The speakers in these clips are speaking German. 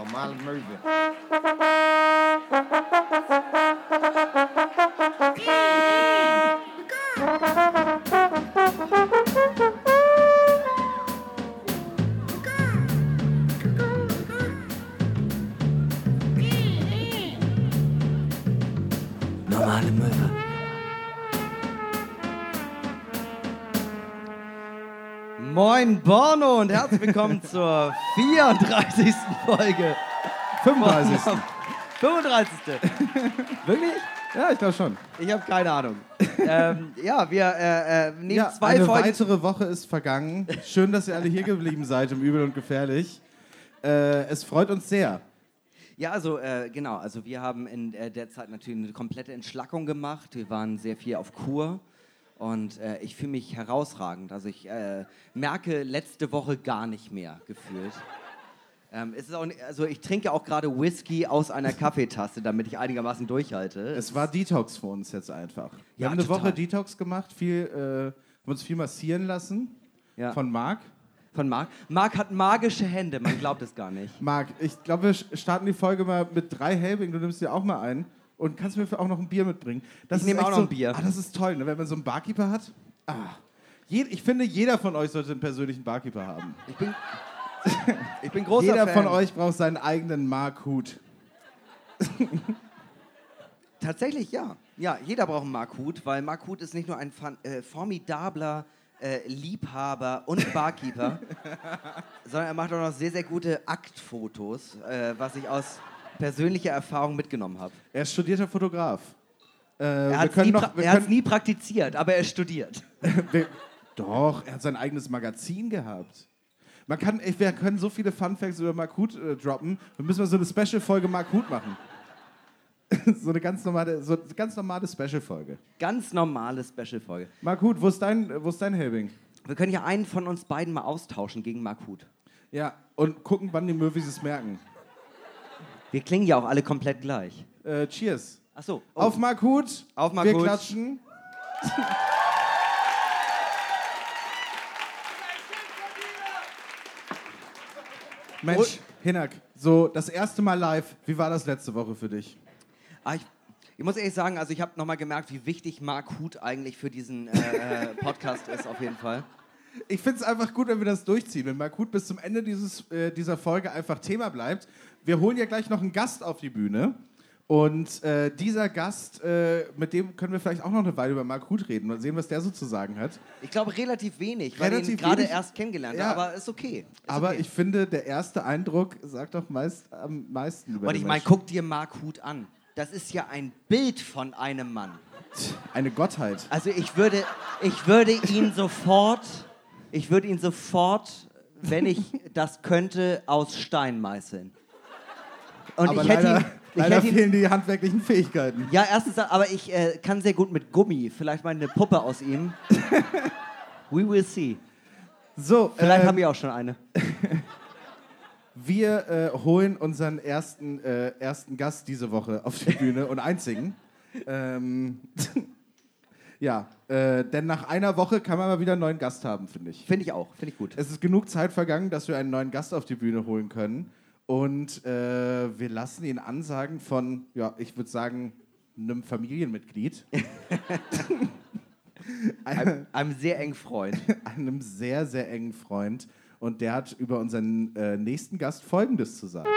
Normale Möwe. herzlich willkommen zur 34. Folge. 35. 35. Wirklich? Ja, ich glaube schon. Ich habe keine Ahnung. ähm, ja, wir äh, äh, nehmen Ja, zwei eine Folgen. weitere Woche ist vergangen. Schön, dass ihr alle hier geblieben seid im Übel und Gefährlich. Äh, es freut uns sehr. Ja, also äh, genau. Also wir haben in äh, der Zeit natürlich eine komplette Entschlackung gemacht. Wir waren sehr viel auf Kur und äh, ich fühle mich herausragend. Also ich äh, merke letzte Woche gar nicht mehr gefühlt. Ähm, es ist auch, nicht- also ich trinke auch gerade Whisky aus einer Kaffeetasse, damit ich einigermaßen durchhalte. Es war Detox für uns jetzt einfach. Wir Ja, haben eine total. Woche Detox gemacht, viel, äh, haben uns viel massieren lassen Ja. von Marc. von Marc. Marc hat magische Hände, man glaubt es gar nicht. Marc, ich glaube, wir sch- starten die Folge mal mit drei Helbing. Du nimmst dir auch mal ein. Und kannst mir auch noch ein Bier mitbringen. Das Ich nehme auch noch so, ein Bier. Ah, das ist toll, ne? wenn man so einen Barkeeper hat. Ah. Je, ich finde, jeder von euch sollte einen persönlichen Barkeeper haben. Ich bin, ich bin großer Jeder Fan. von euch braucht seinen eigenen Mark-Hut. Tatsächlich ja. Ja, jeder braucht einen Mark Huth, weil Mark Huth ist nicht nur ein äh, formidabler äh, Liebhaber und Barkeeper, sondern er macht auch noch sehr, sehr gute Aktfotos, äh, was ich aus persönlicher Erfahrung mitgenommen habe. Er ist studierter Fotograf. Äh, Er hat es nie, noch, pra- können, nie praktiziert, aber er studiert. wir, doch, er hat sein eigenes Magazin gehabt. Man kann, ey, wir können so viele Fun Facts über Mark Huth äh, droppen. Wir müssen mal so eine Special-Folge Mark Huth machen. so eine ganz normale, so eine ganz normale Special-Folge. Ganz normale Special-Folge. Mark Huth, wo ist dein, wo ist dein Helbing? Wir können ja einen von uns beiden mal austauschen gegen Mark Huth. Ja, und gucken, wann die Möwis es merken. Wir klingen ja auch alle komplett gleich. Äh, cheers. Achso. Auf Mark Huth. Auf Mark Wir Huth. klatschen. Mensch, Hinak, so das erste Mal live. Wie war das letzte Woche für dich? Ah, ich, ich muss ehrlich sagen, also ich habe nochmal gemerkt, wie wichtig Mark Huth eigentlich für diesen äh, äh, Podcast ist, auf jeden Fall. Ich finde es einfach gut, wenn wir das durchziehen. Wenn Mark Huth bis zum Ende dieses, äh, dieser Folge einfach Thema bleibt. Wir holen ja gleich noch einen Gast auf die Bühne. Und äh, dieser Gast, äh, mit dem können wir vielleicht auch noch eine Weile über Mark Huth reden. Mal sehen, was der so zu sagen hat. Ich glaube relativ wenig, weil ich ihn Relativ gerade erst kennengelernt Ja. habe, aber ist okay. Ist Aber okay. ich finde, der erste Eindruck sagt doch meist am meisten über Und ich meine, guck dir Mark Huth an. Das ist ja ein Bild von einem Mann. Eine Gottheit. Also ich würde, ich würde ihn sofort, ich würde ihn sofort, wenn ich das könnte, aus Stein meißeln. Und Aber ich hätte leider, ihn, ich leider hätte ihn fehlen die handwerklichen Fähigkeiten. Ja, erstens, aber ich äh, kann sehr gut mit Gummi. Vielleicht mal eine Puppe aus ihm. We will see. So, Vielleicht ähm, habe ich auch schon eine. wir äh, holen unseren ersten, äh, ersten Gast diese Woche auf die Bühne und einzigen. Ähm, ja, äh, denn nach einer Woche kann man mal wieder einen neuen Gast haben, finde ich. Finde ich auch. Finde ich gut. Es ist genug Zeit vergangen, dass wir einen neuen Gast auf die Bühne holen können. Und äh, wir lassen ihn ansagen von, ja, ich würde sagen, einem Familienmitglied. Eine- Einem sehr engen Freund. einem sehr, sehr engen Freund. Und der hat über unseren äh, nächsten Gast Folgendes zu sagen.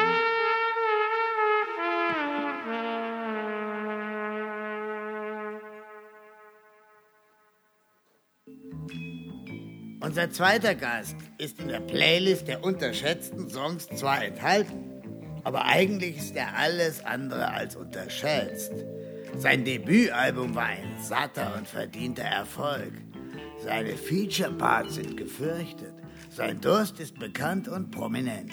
Unser zweiter Gast ist in der Playlist der unterschätzten Songs zwar enthalten, aber eigentlich ist er alles andere als unterschätzt. Sein Debütalbum war ein satter und verdienter Erfolg. Seine Feature-Parts sind gefürchtet. Sein Durst ist bekannt und prominent.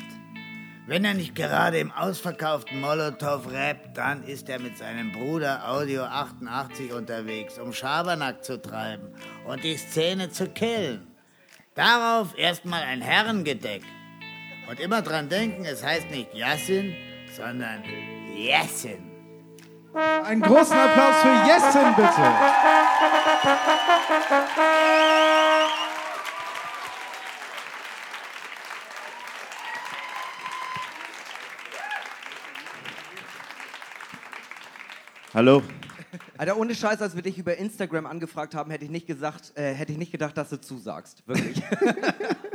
Wenn er nicht gerade im ausverkauften Molotow rappt, dann ist er mit seinem Bruder Audio 88 unterwegs, um Schabernack zu treiben und die Szene zu killen. Darauf erstmal ein Herrengedeck. Und immer dran denken, es heißt nicht Jassin, sondern Jessin. Einen großen Applaus für Jessin, bitte. Hallo. Alter, ohne Scheiß, als wir dich über Instagram angefragt haben, hätte ich nicht gesagt, äh, hätte ich nicht gedacht, dass du zusagst. Wirklich.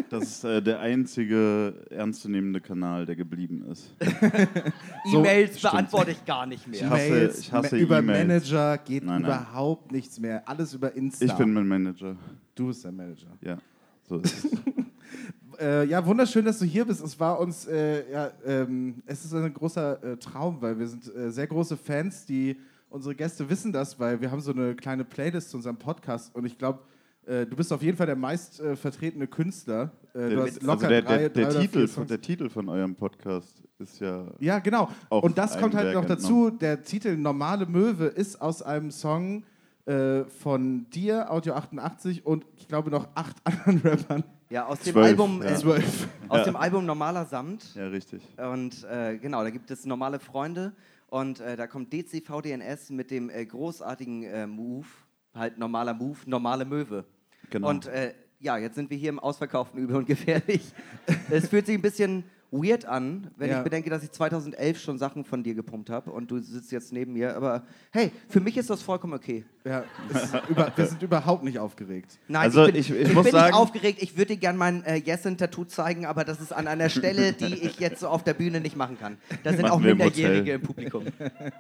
Das ist äh, der einzige ernstzunehmende Kanal, der geblieben ist. E-Mails stimmt. beantworte ich gar nicht mehr. Ich hasse- E-Mails, ich hasse über E-Mails. Manager geht Nein, nein. überhaupt nichts mehr. Alles über Insta. Ich bin mein Manager. du bist der Manager. Ja, so ist es. Äh, ja, wunderschön, dass du hier bist. Es war uns, äh, ja, ähm, es ist ein großer äh, Traum, weil wir sind äh, sehr große Fans, die unsere Gäste wissen das, weil wir haben so eine kleine Playlist zu unserem Podcast und ich glaube, äh, du bist auf jeden Fall der meist äh, vertretene Künstler. Äh, du hast also locker der, drei, der, der, drei oder Titel, von, Songs. der Titel von eurem Podcast ist ja. Ja, genau. Und das kommt halt noch dazu. Der Titel Normale Möwe ist aus einem Song äh, von dir, Audio 88 und ich glaube noch acht anderen Rappern. Ja, aus dem Zwölf, Album, ja. äh, aus Ja. dem Album Normaler Samt. Ja, richtig. Und äh, genau, da gibt es normale Freunde und äh, da kommt DCVDNS mit dem äh, großartigen äh, Move, halt normaler Move, normale Möwe. Genau. Und äh, ja, jetzt sind wir hier im ausverkauften Übel und Gefährlich. es fühlt sich ein bisschen weird an, wenn Ja. ich bedenke, dass ich 2011 schon Sachen von dir gepumpt habe und du sitzt jetzt neben mir. Aber hey, für mich ist das vollkommen okay. Ja, über, wir sind überhaupt nicht aufgeregt. Nein, Also ich bin, ich- ich ich muss bin sagen- nicht aufgeregt. Ich würde dir gerne mein äh, Jessen-Tattoo zeigen, aber das ist an einer Stelle, die ich jetzt so auf der Bühne nicht machen kann. Da sind Machen auch im Minderjährige Hotel. im Publikum.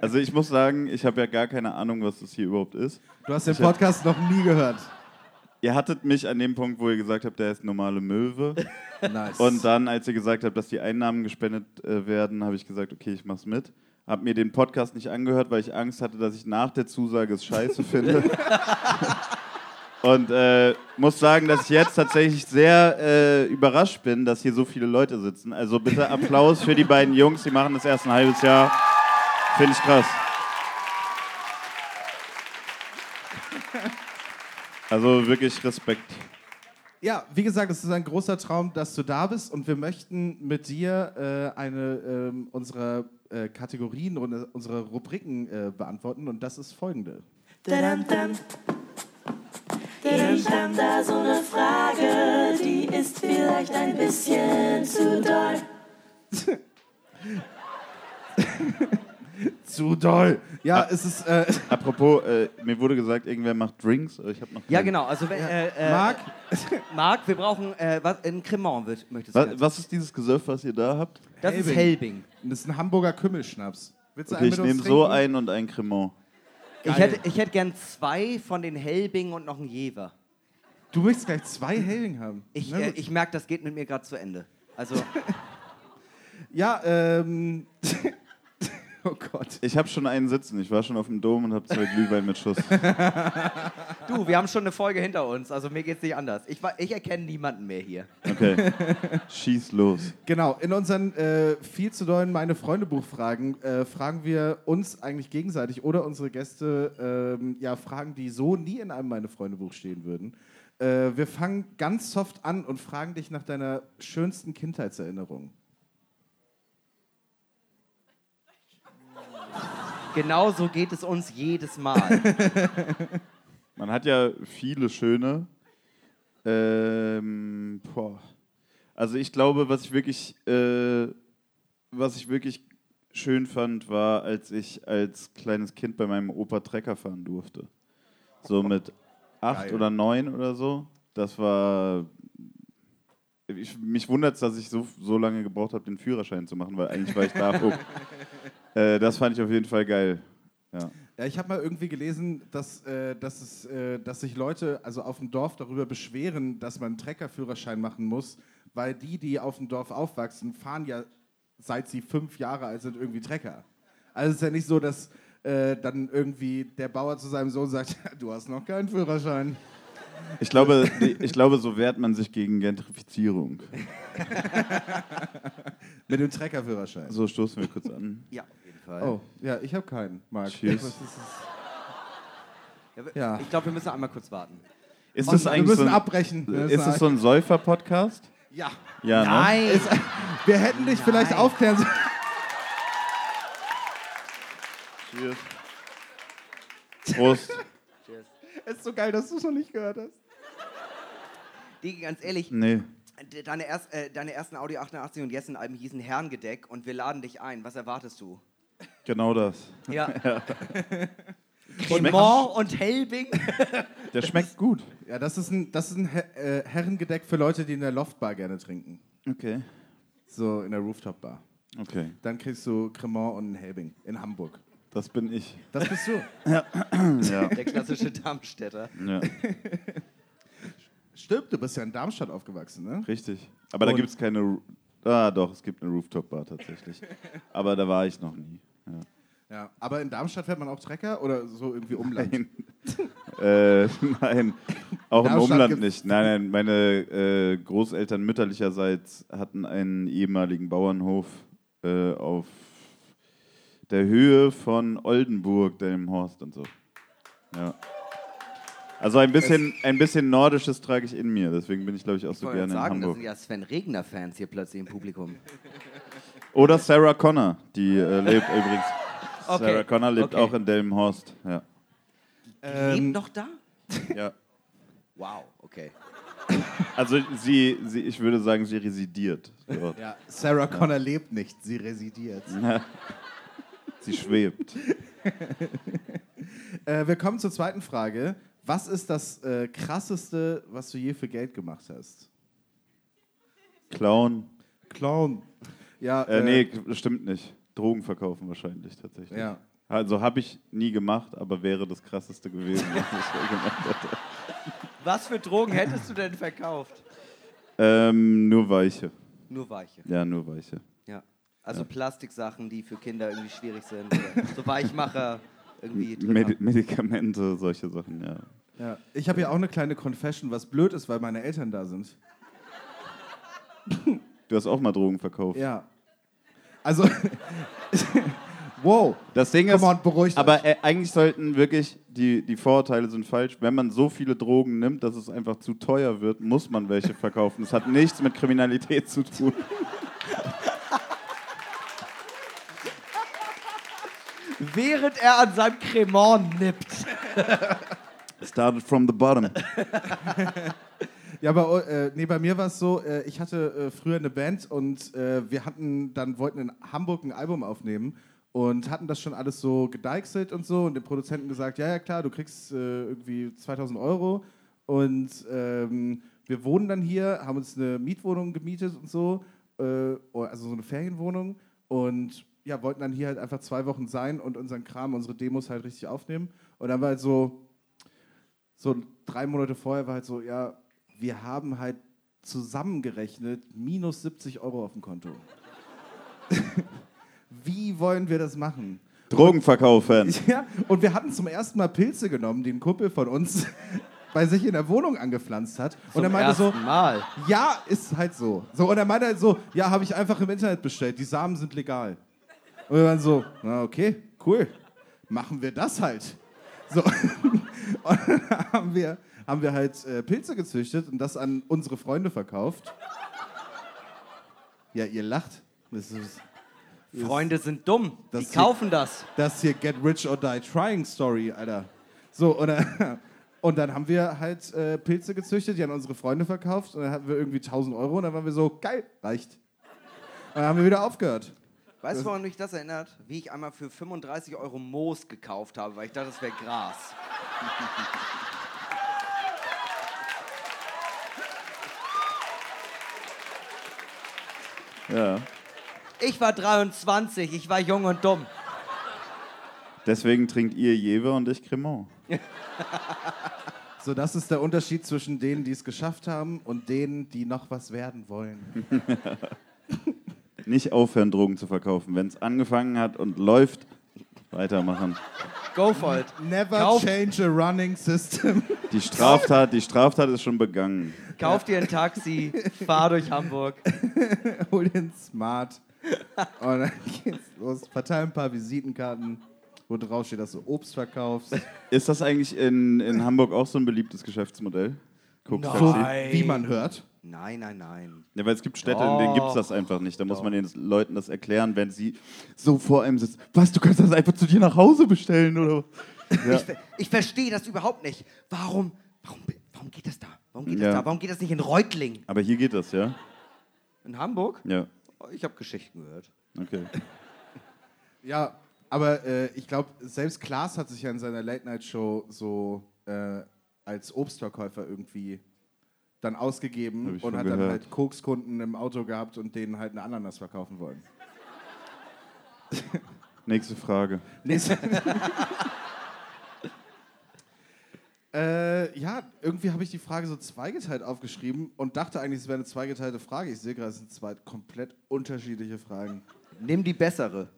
Also ich muss sagen, ich habe ja gar keine Ahnung, was das hier überhaupt ist. Du hast den Podcast noch nie gehört. Ihr hattet mich an dem Punkt, wo ihr gesagt habt, der ist normale Möwe. Nice. Und dann, als ihr gesagt habt, dass die Einnahmen gespendet äh, werden, habe ich gesagt, okay, ich mach's mit. Hab mir den Podcast nicht angehört, weil ich Angst hatte, dass ich nach der Zusage es scheiße finde. Und äh, muss sagen, dass ich jetzt tatsächlich sehr äh, überrascht bin, dass hier so viele Leute sitzen. Also bitte Applaus für die beiden Jungs, die machen das erst ein halbes Jahr. Finde ich krass. Also wirklich Respekt. Ja, wie gesagt, es ist ein großer Traum, dass du da bist und wir möchten mit dir äh, eine ähm, unserer äh, Kategorien und äh, unsere Rubriken äh, beantworten und das ist folgende. Ich hab da so eine Frage, die ist vielleicht ein bisschen zu doll. Zu doll. Ja, es ist äh, Apropos, äh, mir wurde gesagt, irgendwer macht Drinks. Ich habe noch Ja, keinen. genau. Also, wenn, äh, äh, Marc. Marc, wir brauchen äh, was, ein Cremant, wird, möchtest du Was, ist dieses Gesöff, was ihr da habt? Das ist Helbing. Helbing. Das ist ein Hamburger Kümmelschnaps. Willst du Okay, einen ich nehme so einen und ein Cremant. Ich hätte, ich hätte gern zwei von den Helbing und noch einen Jever. Du möchtest gleich zwei Helling haben. Ich, äh, gut. ich merke, das geht mit mir gerade zu Ende. Also, ja, ähm. Oh Gott. Ich habe schon einen sitzen. Ich war schon auf dem Dom und habe zwei Glühwein mit Schuss. du, wir haben schon eine Folge hinter uns, also mir geht's nicht anders. Ich, ich erkenne niemanden mehr hier. Okay, schieß los. Genau, in unseren äh, viel zu dollen Meine Freunde Buchfragen äh, fragen wir uns eigentlich gegenseitig oder unsere Gäste ähm, ja Fragen, die so nie in einem Meine Freunde Buch stehen würden. Äh, wir fangen ganz soft an und fragen dich nach deiner schönsten Kindheitserinnerung. Genau so geht es uns jedes Mal. Man hat ja viele schöne. Ähm, boah. Also ich glaube, was ich wirklich, äh, was ich wirklich schön fand, war, als ich als kleines Kind bei meinem Opa Trecker fahren durfte. So mit acht Geil. oder neun oder so. Das war. Ich, mich wundert es, dass ich so, so lange gebraucht habe, den Führerschein zu machen, weil eigentlich war ich da. äh, das fand ich auf jeden Fall geil. Ja. Ja, ich habe mal irgendwie gelesen, dass, äh, dass, es, äh, dass sich Leute also auf dem Dorf darüber beschweren, dass man einen Treckerführerschein machen muss, weil die, die auf dem Dorf aufwachsen, fahren ja seit sie fünf Jahre alt sind irgendwie Trecker. Also es ist ja nicht so, dass äh, dann irgendwie der Bauer zu seinem Sohn sagt, du hast noch keinen Führerschein. Ich glaube, ich glaube, so wehrt man sich gegen Gentrifizierung. Mit dem Treckerführerschein. So stoßen wir kurz an. ja, Fall. Oh, ja, ich habe keinen, Marc. Cheers. Ist es? Ja, wir- Ja. Ich glaube, wir müssen einmal kurz warten. Ist Und das wir eigentlich müssen so ein, abbrechen. Wir ist es so ein Säufer-Podcast? ja, Ja, ne? Nein! wir hätten dich vielleicht Nein. aufklären sollen. Cheers. Prost. Es ist so geil, dass du es noch nicht gehört hast. Digi, ganz ehrlich, Nee. de- deine, erst, äh, deine ersten Audio 88 und Jessen-Alben hießen Herrengedeck und wir laden dich ein. Was erwartest du? Genau das. Ja. Schmeckt- Cremant und Helbing. Der schmeckt gut. Ja, das ist ein, das ist ein Her äh, Herrengedeck für Leute, die in der Loftbar gerne trinken. Okay. So in der Rooftop-Bar. Okay. Dann kriegst du Cremant und einen Helbing in Hamburg. Das bin ich. Das bist du. Ja. Der klassische Darmstädter. ja. Stimmt, du bist ja in Darmstadt aufgewachsen, ne? Richtig. Aber da Und- gibt es keine. Ah, doch, es gibt eine Rooftop-Bar tatsächlich. Aber da war ich noch nie. Ja. Ja. Aber in Darmstadt fährt man auch Trecker oder so irgendwie Umland? Nein. äh, nein, auch im Umland nicht. Nein, nein, meine äh, Großeltern mütterlicherseits hatten einen ehemaligen Bauernhof äh, auf der Höhe von Oldenburg, Delmenhorst und so. Ja. Also ein bisschen, ein bisschen Nordisches trage ich in mir, deswegen bin ich, glaube ich, auch Ich so gerne in sagen, das Hamburg. sind ja Sven Regner-Fans hier plötzlich im Publikum. Oder Sarah Connor, die äh, lebt übrigens. Okay, Sarah Connor lebt okay. auch in Delmenhorst. Ja. Ähm, Lebt noch da? ja. Wow, okay. Also sie, sie, ich würde sagen, sie residiert dort. Ja, Sarah Connor lebt nicht, sie residiert. Sie schwebt. Äh, wir kommen zur zweiten Frage. Was ist das äh, krasseste, was du je für Geld gemacht hast? Clown. Clown. Ja, Äh, nee, das stimmt nicht. Drogen verkaufen wahrscheinlich tatsächlich. Ja. Also habe ich nie gemacht, aber wäre das krasseste gewesen, was ich gemacht hätte. Was für Drogen hättest du denn verkauft? Ähm, nur weiche. Nur weiche. Ja, nur weiche. Ja. Also Plastiksachen, die für Kinder irgendwie schwierig sind. Oder so Weichmacher irgendwie drin Medi. Medikamente, solche Sachen, ja. Ja. Ich habe ja auch eine kleine Confession, was blöd ist, weil meine Eltern da sind. Du hast auch mal Drogen verkauft. Ja. Also, wow. Das Ding ist, on, beruhigt aber äh, eigentlich sollten wirklich, die, die Vorurteile sind falsch. Wenn man so viele Drogen nimmt, dass es einfach zu teuer wird, muss man welche verkaufen. Das hat nichts mit Kriminalität zu tun. Während er an seinem Cremant nippt. Started from the bottom. Ja, aber äh, nee, bei mir war es so, äh, ich hatte äh, früher eine Band und äh, wir hatten dann wollten in Hamburg ein Album aufnehmen und hatten das schon alles so gedeichselt und so und dem Produzenten gesagt, ja, ja klar, du kriegst äh, irgendwie 2000 Euro und ähm, wir wohnen dann hier, haben uns eine Mietwohnung gemietet und so, äh, also so eine Ferienwohnung und ja, wollten dann hier halt einfach zwei Wochen sein und unseren Kram, unsere Demos halt richtig aufnehmen und dann war halt so, so drei Monate vorher war halt so, ja, wir haben halt zusammengerechnet minus 70 Euro auf dem Konto. Wie wollen wir das machen? Drogen verkaufen. Ja, und wir hatten zum ersten Mal Pilze genommen, die ein Kumpel von uns bei sich in der Wohnung angepflanzt hat. und er meinte so, Mal. ja, ist halt so. so und er meinte halt so, ja, habe ich einfach im Internet bestellt, die Samen sind legal. Und wir waren so, na okay, cool, machen wir das halt. So. Und dann haben wir, haben wir halt äh, Pilze gezüchtet und das an unsere Freunde verkauft. Ja, ihr lacht. Das ist Freunde sind dumm. Die kaufen das. das hier Get Rich or Die Trying Story, Alter. So, und, dann- und dann haben wir halt äh, Pilze gezüchtet, die an unsere Freunde verkauft und dann hatten wir irgendwie 1000 Euro und dann waren wir so, geil, reicht. Und dann haben wir wieder aufgehört. Weißt du, woran mich das erinnert? Wie ich einmal für 35 Euro Moos gekauft habe, weil ich dachte, das wäre Gras. Ja. Ich war 23, ich war jung und dumm. Deswegen trinkt ihr Jever und ich Cremant. So, das ist der Unterschied zwischen denen, die es geschafft haben und denen, die noch was werden wollen. Nicht aufhören, Drogen zu verkaufen. Wenn es angefangen hat und läuft, weitermachen. Go for it. Never Kauf- change a running system. Die Straftat, die Straftat ist schon begangen. Kauf dir ein Taxi, fahr durch Hamburg. Hol den Smart. Und dann geht's los. Verteil ein paar Visitenkarten, wo drauf steht, dass du Obst verkaufst. Ist das eigentlich in, in Hamburg auch so ein beliebtes Geschäftsmodell? Koks-Taxi? Nein. Wie man hört. Nein, nein, nein. Ja, weil es gibt Städte, in denen gibt es das einfach nicht. Da muss man den Leuten das erklären, wenn sie so vor einem sitzen. Was, du kannst das einfach zu dir nach Hause bestellen, oder? Ja. Ich, ver- ich verstehe das überhaupt nicht. Warum, warum, warum geht das da? Warum geht Ja. das da? Warum geht das nicht in Reutling? Aber hier geht das, ja? In Hamburg? Ja, Ich habe Geschichten gehört. okay. Ja, Aber äh, ich glaube, selbst Klaas hat sich ja in seiner Late-Night-Show so äh, als Obstverkäufer irgendwie dann ausgegeben und hat dann gehört. halt Kokskunden im Auto gehabt und denen halt eine Ananas verkaufen wollen. Nächste Frage. Nächste- äh, ja, irgendwie habe ich die Frage so zweigeteilt aufgeschrieben und dachte eigentlich, es wäre eine zweigeteilte Frage. Ich sehe gerade, es sind zwei komplett unterschiedliche Fragen. Nimm die bessere.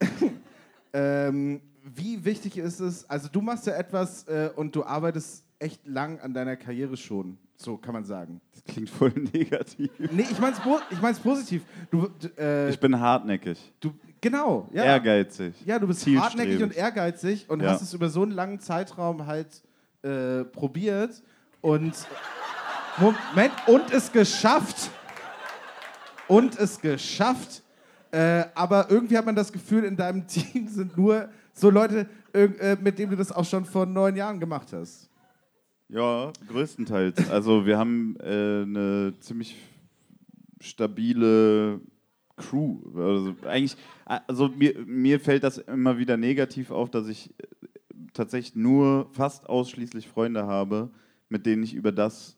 Ähm, wie wichtig ist es, also du machst ja etwas äh, und du arbeitest echt lang an deiner Karriere schon, so kann man sagen. Das klingt voll negativ. Nee, ich mein's, po ich mein's positiv. Du, äh, Ich bin hartnäckig, du, genau, ja. ehrgeizig. Ja, du bist hartnäckig und ehrgeizig und Ja. hast es über so einen langen Zeitraum halt äh, probiert und Moment und es geschafft. Und es geschafft. Äh, aber irgendwie hat man das Gefühl, in deinem Team sind nur so Leute, äh, mit denen du das auch schon vor neun Jahren gemacht hast. Ja, größtenteils. Also wir haben äh, eine ziemlich stabile Crew. Also eigentlich, also mir, mir fällt das immer wieder negativ auf, dass ich tatsächlich nur fast ausschließlich Freunde habe, mit denen ich über das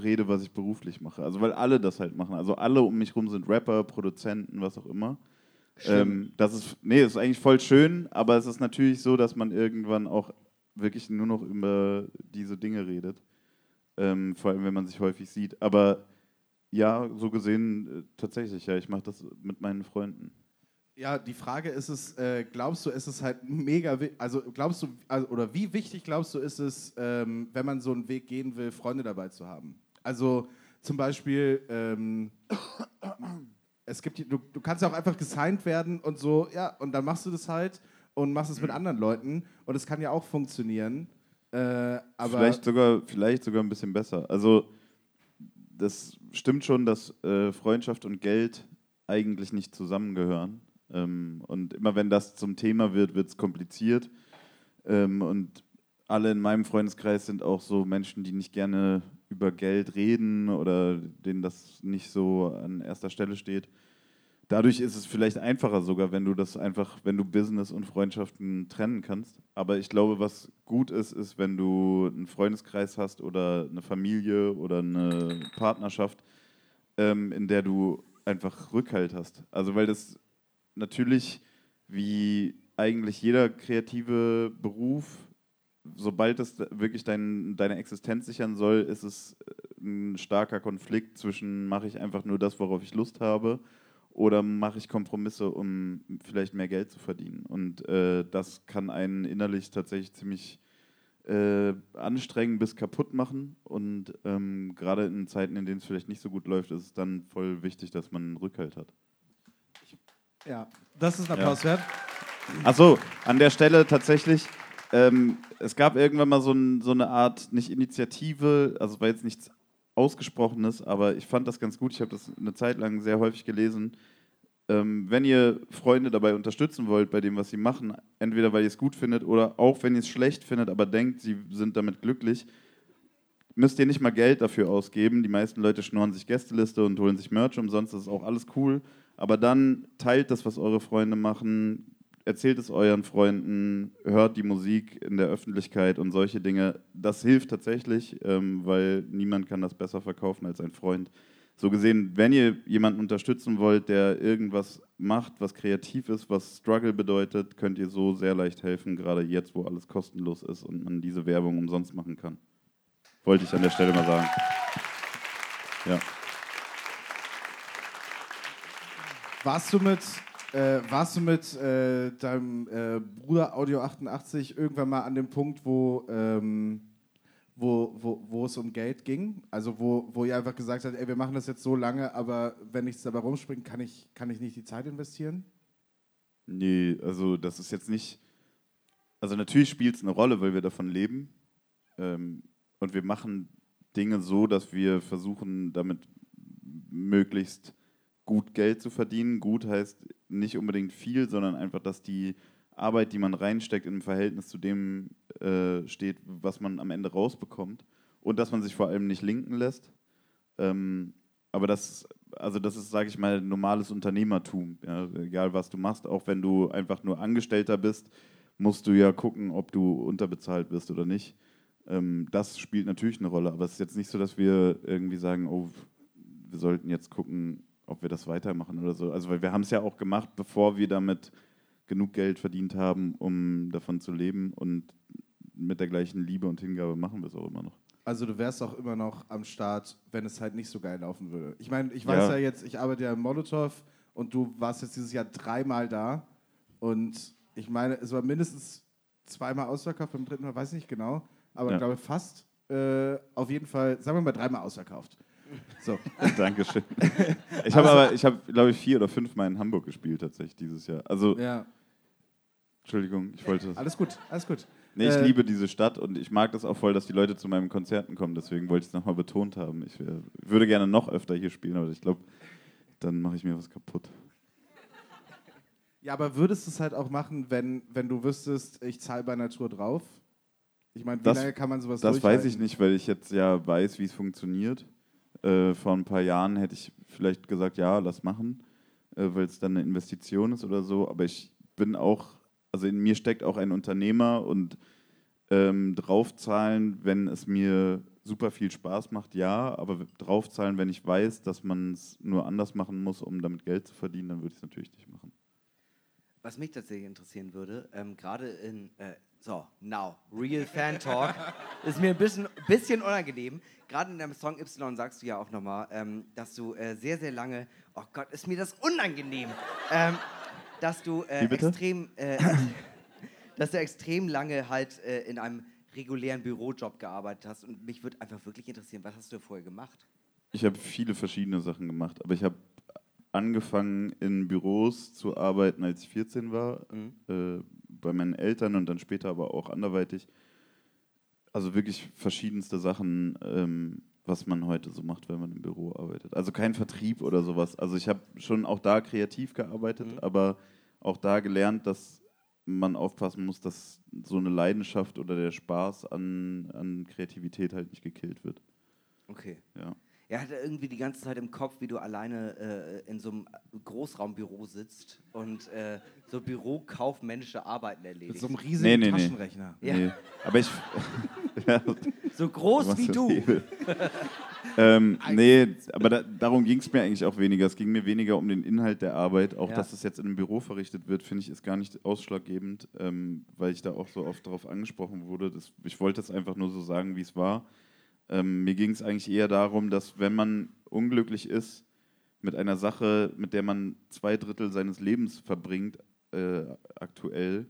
rede, was ich beruflich mache. Also weil alle das halt machen. Also alle um mich rum sind Rapper, Produzenten, was auch immer. Ähm, das ist, nee, ist eigentlich voll schön, aber es ist natürlich so, dass man irgendwann auch wirklich nur noch über diese Dinge redet. Ähm, vor allem, wenn man sich häufig sieht. Aber ja, so gesehen äh, tatsächlich, ja, ich mache das mit meinen Freunden. Ja, die Frage ist es, äh, glaubst du, ist es halt mega, also glaubst du, also, oder wie wichtig glaubst du, ist es, ähm, wenn man so einen Weg gehen will, Freunde dabei zu haben? Also zum Beispiel, ähm, es gibt, du, du kannst ja auch einfach gesigned werden und so, ja, und dann machst du das halt und machst es mit anderen Leuten und es kann ja auch funktionieren. Äh, aber vielleicht, sogar, vielleicht sogar ein bisschen besser. Also, das stimmt schon, dass äh, Freundschaft und Geld eigentlich nicht zusammengehören. Ähm, und immer wenn das zum Thema wird, wird es kompliziert. Ähm, und alle in meinem Freundeskreis sind auch so Menschen, die nicht gerne über Geld reden oder denen das nicht so an erster Stelle steht. Dadurch ist es vielleicht einfacher sogar, wenn du das einfach, wenn du Business und Freundschaften trennen kannst. Aber ich glaube, was gut ist, ist, wenn du einen Freundeskreis hast oder eine Familie oder eine Partnerschaft, ähm, in der du einfach Rückhalt hast. Also weil das natürlich wie eigentlich jeder kreative Beruf, sobald es wirklich dein, deine Existenz sichern soll, ist es äh, ein starker Konflikt zwischen mache ich einfach nur das, worauf ich Lust habe, oder mache ich Kompromisse, um vielleicht mehr Geld zu verdienen. Und äh, das kann einen innerlich tatsächlich ziemlich äh, anstrengen bis kaputt machen. Und ähm, gerade in Zeiten, in denen es vielleicht nicht so gut läuft, ist es dann voll wichtig, dass man einen Rückhalt hat. Ja, das ist ein Applaus wert. Achso, an der Stelle tatsächlich, ähm, es gab irgendwann mal so, ein, so eine Art, nicht Initiative, also es war jetzt nichts Ausgesprochenes, aber ich fand das ganz gut. Ich habe das eine Zeit lang sehr häufig gelesen. Ähm, wenn ihr Freunde dabei unterstützen wollt, bei dem, was sie machen, entweder weil ihr es gut findet oder auch wenn ihr es schlecht findet, aber denkt, sie sind damit glücklich, müsst ihr nicht mal Geld dafür ausgeben. Die meisten Leute schnorren sich Gästeliste und holen sich Merch umsonst, das ist auch alles cool. Aber dann teilt das, was eure Freunde machen, erzählt es euren Freunden, hört die Musik in der Öffentlichkeit und solche Dinge. Das hilft tatsächlich, ähm, weil niemand kann das besser verkaufen als ein Freund. So gesehen, wenn ihr jemanden unterstützen wollt, der irgendwas macht, was kreativ ist, was Struggle bedeutet, könnt ihr so sehr leicht helfen, gerade jetzt, wo alles kostenlos ist und man diese Werbung umsonst machen kann. Wollte ich an der Stelle mal sagen. Ja. Warst du mit, äh, warst du mit äh, deinem äh, Bruder Audio 88 irgendwann mal an dem Punkt, wo, ähm, wo, wo, wo es um Geld ging? Also wo, wo ihr einfach gesagt habt, ey, wir machen das jetzt so lange, aber wenn nichts dabei rumspringt, kann ich, kann ich nicht die Zeit investieren? Nee, also das ist jetzt nicht. Also natürlich spielt es eine Rolle, weil wir davon leben. Ähm, und wir machen Dinge so, dass wir versuchen, damit möglichst gut Geld zu verdienen. Gut heißt nicht unbedingt viel, sondern einfach, dass die Arbeit, die man reinsteckt, im Verhältnis zu dem äh, steht, was man am Ende rausbekommt. Und dass man sich vor allem nicht linken lässt. Ähm, aber das also das ist, sage ich mal, normales Unternehmertum. Ja, egal was du machst, auch wenn du einfach nur Angestellter bist, musst du ja gucken, ob du unterbezahlt wirst oder nicht. Ähm, das spielt natürlich eine Rolle, aber es ist jetzt nicht so, dass wir irgendwie sagen, oh, wir sollten jetzt gucken, ob wir das weitermachen oder so. Also weil wir haben es ja auch gemacht, bevor wir damit genug Geld verdient haben, um davon zu leben und mit der gleichen Liebe und Hingabe machen wir es auch immer noch. Also du wärst auch immer noch am Start, wenn es halt nicht so geil laufen würde. Ich meine, ich weiß ja. Ja. jetzt, ich arbeite ja im Molotow und du warst jetzt dieses Jahr dreimal da und ich meine, es war mindestens zweimal ausverkauft, beim dritten Mal weiß ich nicht genau, aber Ja. ich glaube fast äh, auf jeden Fall, sagen wir mal dreimal ausverkauft. So, Dankeschön. Ich habe aber, ich habe, glaube ich, vier oder fünf Mal in Hamburg gespielt tatsächlich dieses Jahr. Also, ja, Entschuldigung, ich wollte das. alles gut, alles gut. Nee, ich Äh, liebe diese Stadt und ich mag das auch voll, dass die Leute zu meinen Konzerten kommen. Deswegen wollte ich es nochmal betont haben. Ich wär, würde gerne noch öfter hier spielen, aber ich glaube, dann mache ich mir was kaputt. Ja, aber würdest du es halt auch machen, wenn, wenn du wüsstest, ich zahle bei Natur drauf? Ich meine, wie Das- lange kann man sowas Das weiß ich nicht, weil ich jetzt ja weiß, wie es funktioniert. Äh, vor ein paar Jahren hätte ich vielleicht gesagt, ja, lass machen, äh, weil es dann eine Investition ist oder so. Aber ich bin auch, also in mir steckt auch ein Unternehmer und ähm, draufzahlen, wenn es mir super viel Spaß macht, ja, aber draufzahlen, wenn ich weiß, dass man es nur anders machen muss, um damit Geld zu verdienen, dann würde ich es natürlich nicht machen. Was mich tatsächlich interessieren würde, ähm, gerade in, äh, so, now, Real Fan Talk, ist mir ein bisschen, bisschen unangenehm. Gerade in deinem Song Y sagst du ja auch nochmal, ähm, dass du äh, sehr, sehr lange, oh Gott, ist mir das unangenehm, ähm, dass du äh, extrem, äh, dass du extrem lange halt äh, in einem regulären Bürojob gearbeitet hast. Und mich würde einfach wirklich interessieren, was hast du vorher gemacht? Ich habe viele verschiedene Sachen gemacht, aber ich habe angefangen in Büros zu arbeiten, als ich 14 war, äh, bei meinen Eltern und dann später aber auch anderweitig. Also wirklich verschiedenste Sachen, ähm, was man heute so macht, wenn man im Büro arbeitet. Also kein Vertrieb oder sowas. Also ich habe schon auch da kreativ gearbeitet, Mhm. aber auch da gelernt, dass man aufpassen muss, dass so eine Leidenschaft oder der Spaß an, an Kreativität halt nicht gekillt wird. Okay. Ja. Er hatte irgendwie die ganze Zeit im Kopf, wie du alleine äh, in so einem Großraumbüro sitzt und äh, so bürokaufmännische Arbeiten Mit erledigst. so einem riesigen Nee, nee, nee. Taschenrechner. Ja. Nee. Aber ich. so groß wie du. Ähm, nee, aber da, darum ging es mir eigentlich auch weniger. Es ging mir weniger um den Inhalt der Arbeit. Auch Ja. dass es jetzt in einem Büro verrichtet wird, finde ich, ist gar nicht ausschlaggebend, ähm, weil ich da auch so oft darauf angesprochen wurde. Das, ich wollte es einfach nur so sagen, wie es war. Ähm, mir ging es eigentlich eher darum, dass wenn man unglücklich ist mit einer Sache, mit der man zwei Drittel seines Lebens verbringt, äh, aktuell,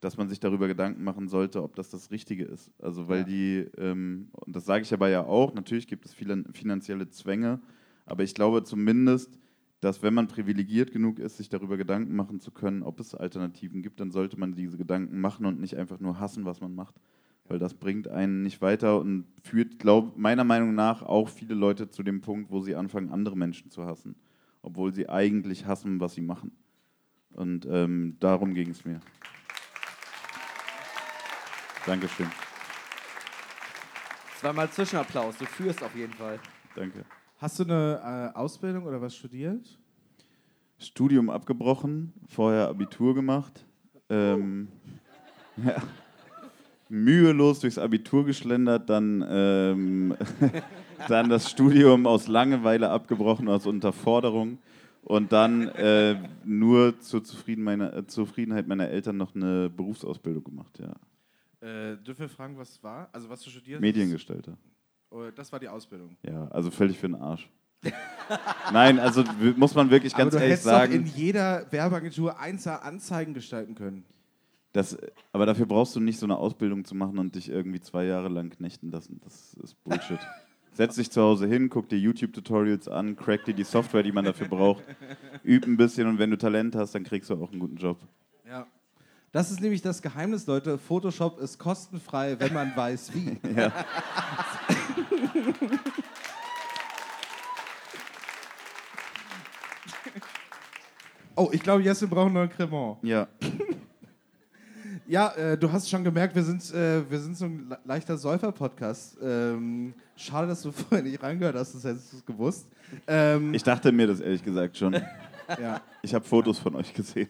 dass man sich darüber Gedanken machen sollte, ob das das Richtige ist. Also weil Ja. die, ähm, und das sage ich aber ja auch, natürlich gibt es viele finanzielle Zwänge, aber ich glaube zumindest, dass wenn man privilegiert genug ist, sich darüber Gedanken machen zu können, ob es Alternativen gibt, dann sollte man diese Gedanken machen und nicht einfach nur hassen, was man macht. Weil das bringt einen nicht weiter und führt, glaub, meiner Meinung nach, auch viele Leute zu dem Punkt, wo sie anfangen, andere Menschen zu hassen. Obwohl sie eigentlich hassen, was sie machen. Und ähm, darum ging es mir. Dankeschön. Zweimal Zwischenapplaus, du führst auf jeden Fall. Danke. Hast du eine äh, Ausbildung oder was studiert? Studium abgebrochen, vorher Abitur gemacht. Ähm, ja, mühelos durchs Abitur geschlendert, dann, ähm, dann das Studium aus Langeweile abgebrochen, aus Unterforderung und dann äh, nur zur Zufrieden meiner, äh, Zufriedenheit meiner Eltern noch eine Berufsausbildung gemacht. Ja. Äh, dürfen wir fragen, was war? Also was du studiert hast? Mediengestalter. Oh, Das war die Ausbildung. Ja, also völlig für den Arsch. Nein, also muss man wirklich ganz Aber du ehrlich hättest doch in sagen. jeder Werbeagentur einzelne Anzeigen gestalten können. Das, aber dafür brauchst du nicht so eine Ausbildung zu machen und dich irgendwie zwei Jahre lang knechten lassen. Das ist Bullshit. Setz dich zu Hause hin, guck dir YouTube-Tutorials an, crack dir die Software, die man dafür braucht, üb ein bisschen und wenn du Talent hast, dann kriegst du auch einen guten Job. Ja. Das ist nämlich das Geheimnis, Leute. Photoshop ist kostenfrei, wenn man weiß wie. Ja. Oh, ich glaube, Jesse braucht noch ein Cremant. ja. Ja, äh, du hast schon gemerkt, wir sind, äh, wir sind so ein le- leichter Säufer-Podcast. Ähm, schade, dass du vorher nicht reingehört hast, das hättest du es gewusst. Ähm, Ich dachte mir das ehrlich gesagt schon. ja. Ich habe Fotos von euch gesehen.